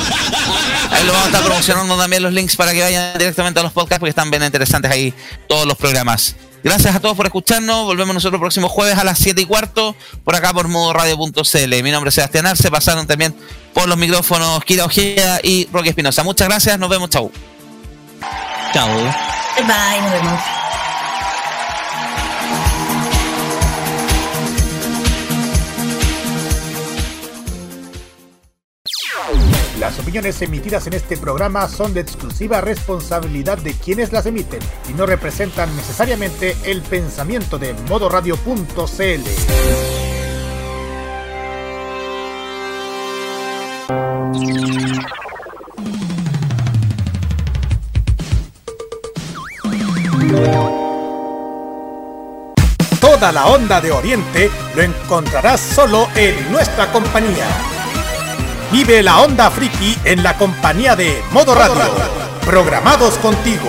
Ahí lo vamos a estar promocionando también los links para que vayan directamente a los podcasts porque están bien interesantes ahí todos los programas. Gracias a todos por escucharnos. Volvemos nosotros el próximo jueves a las 7 y cuarto por acá por modoradio.cl. Mi nombre es Sebastián Arce. Pasaron también por los micrófonos Kira Ojea y Rocky Espinosa. Muchas gracias. Nos vemos. Chau. Chao. Bye bye, nos vemos. Las opiniones emitidas en este programa son de exclusiva responsabilidad de quienes las emiten y no representan necesariamente el pensamiento de modoradio.cl. Toda la onda de Oriente lo encontrarás solo en nuestra compañía. Vive la onda friki en la compañía de Modo Radio. Programados contigo.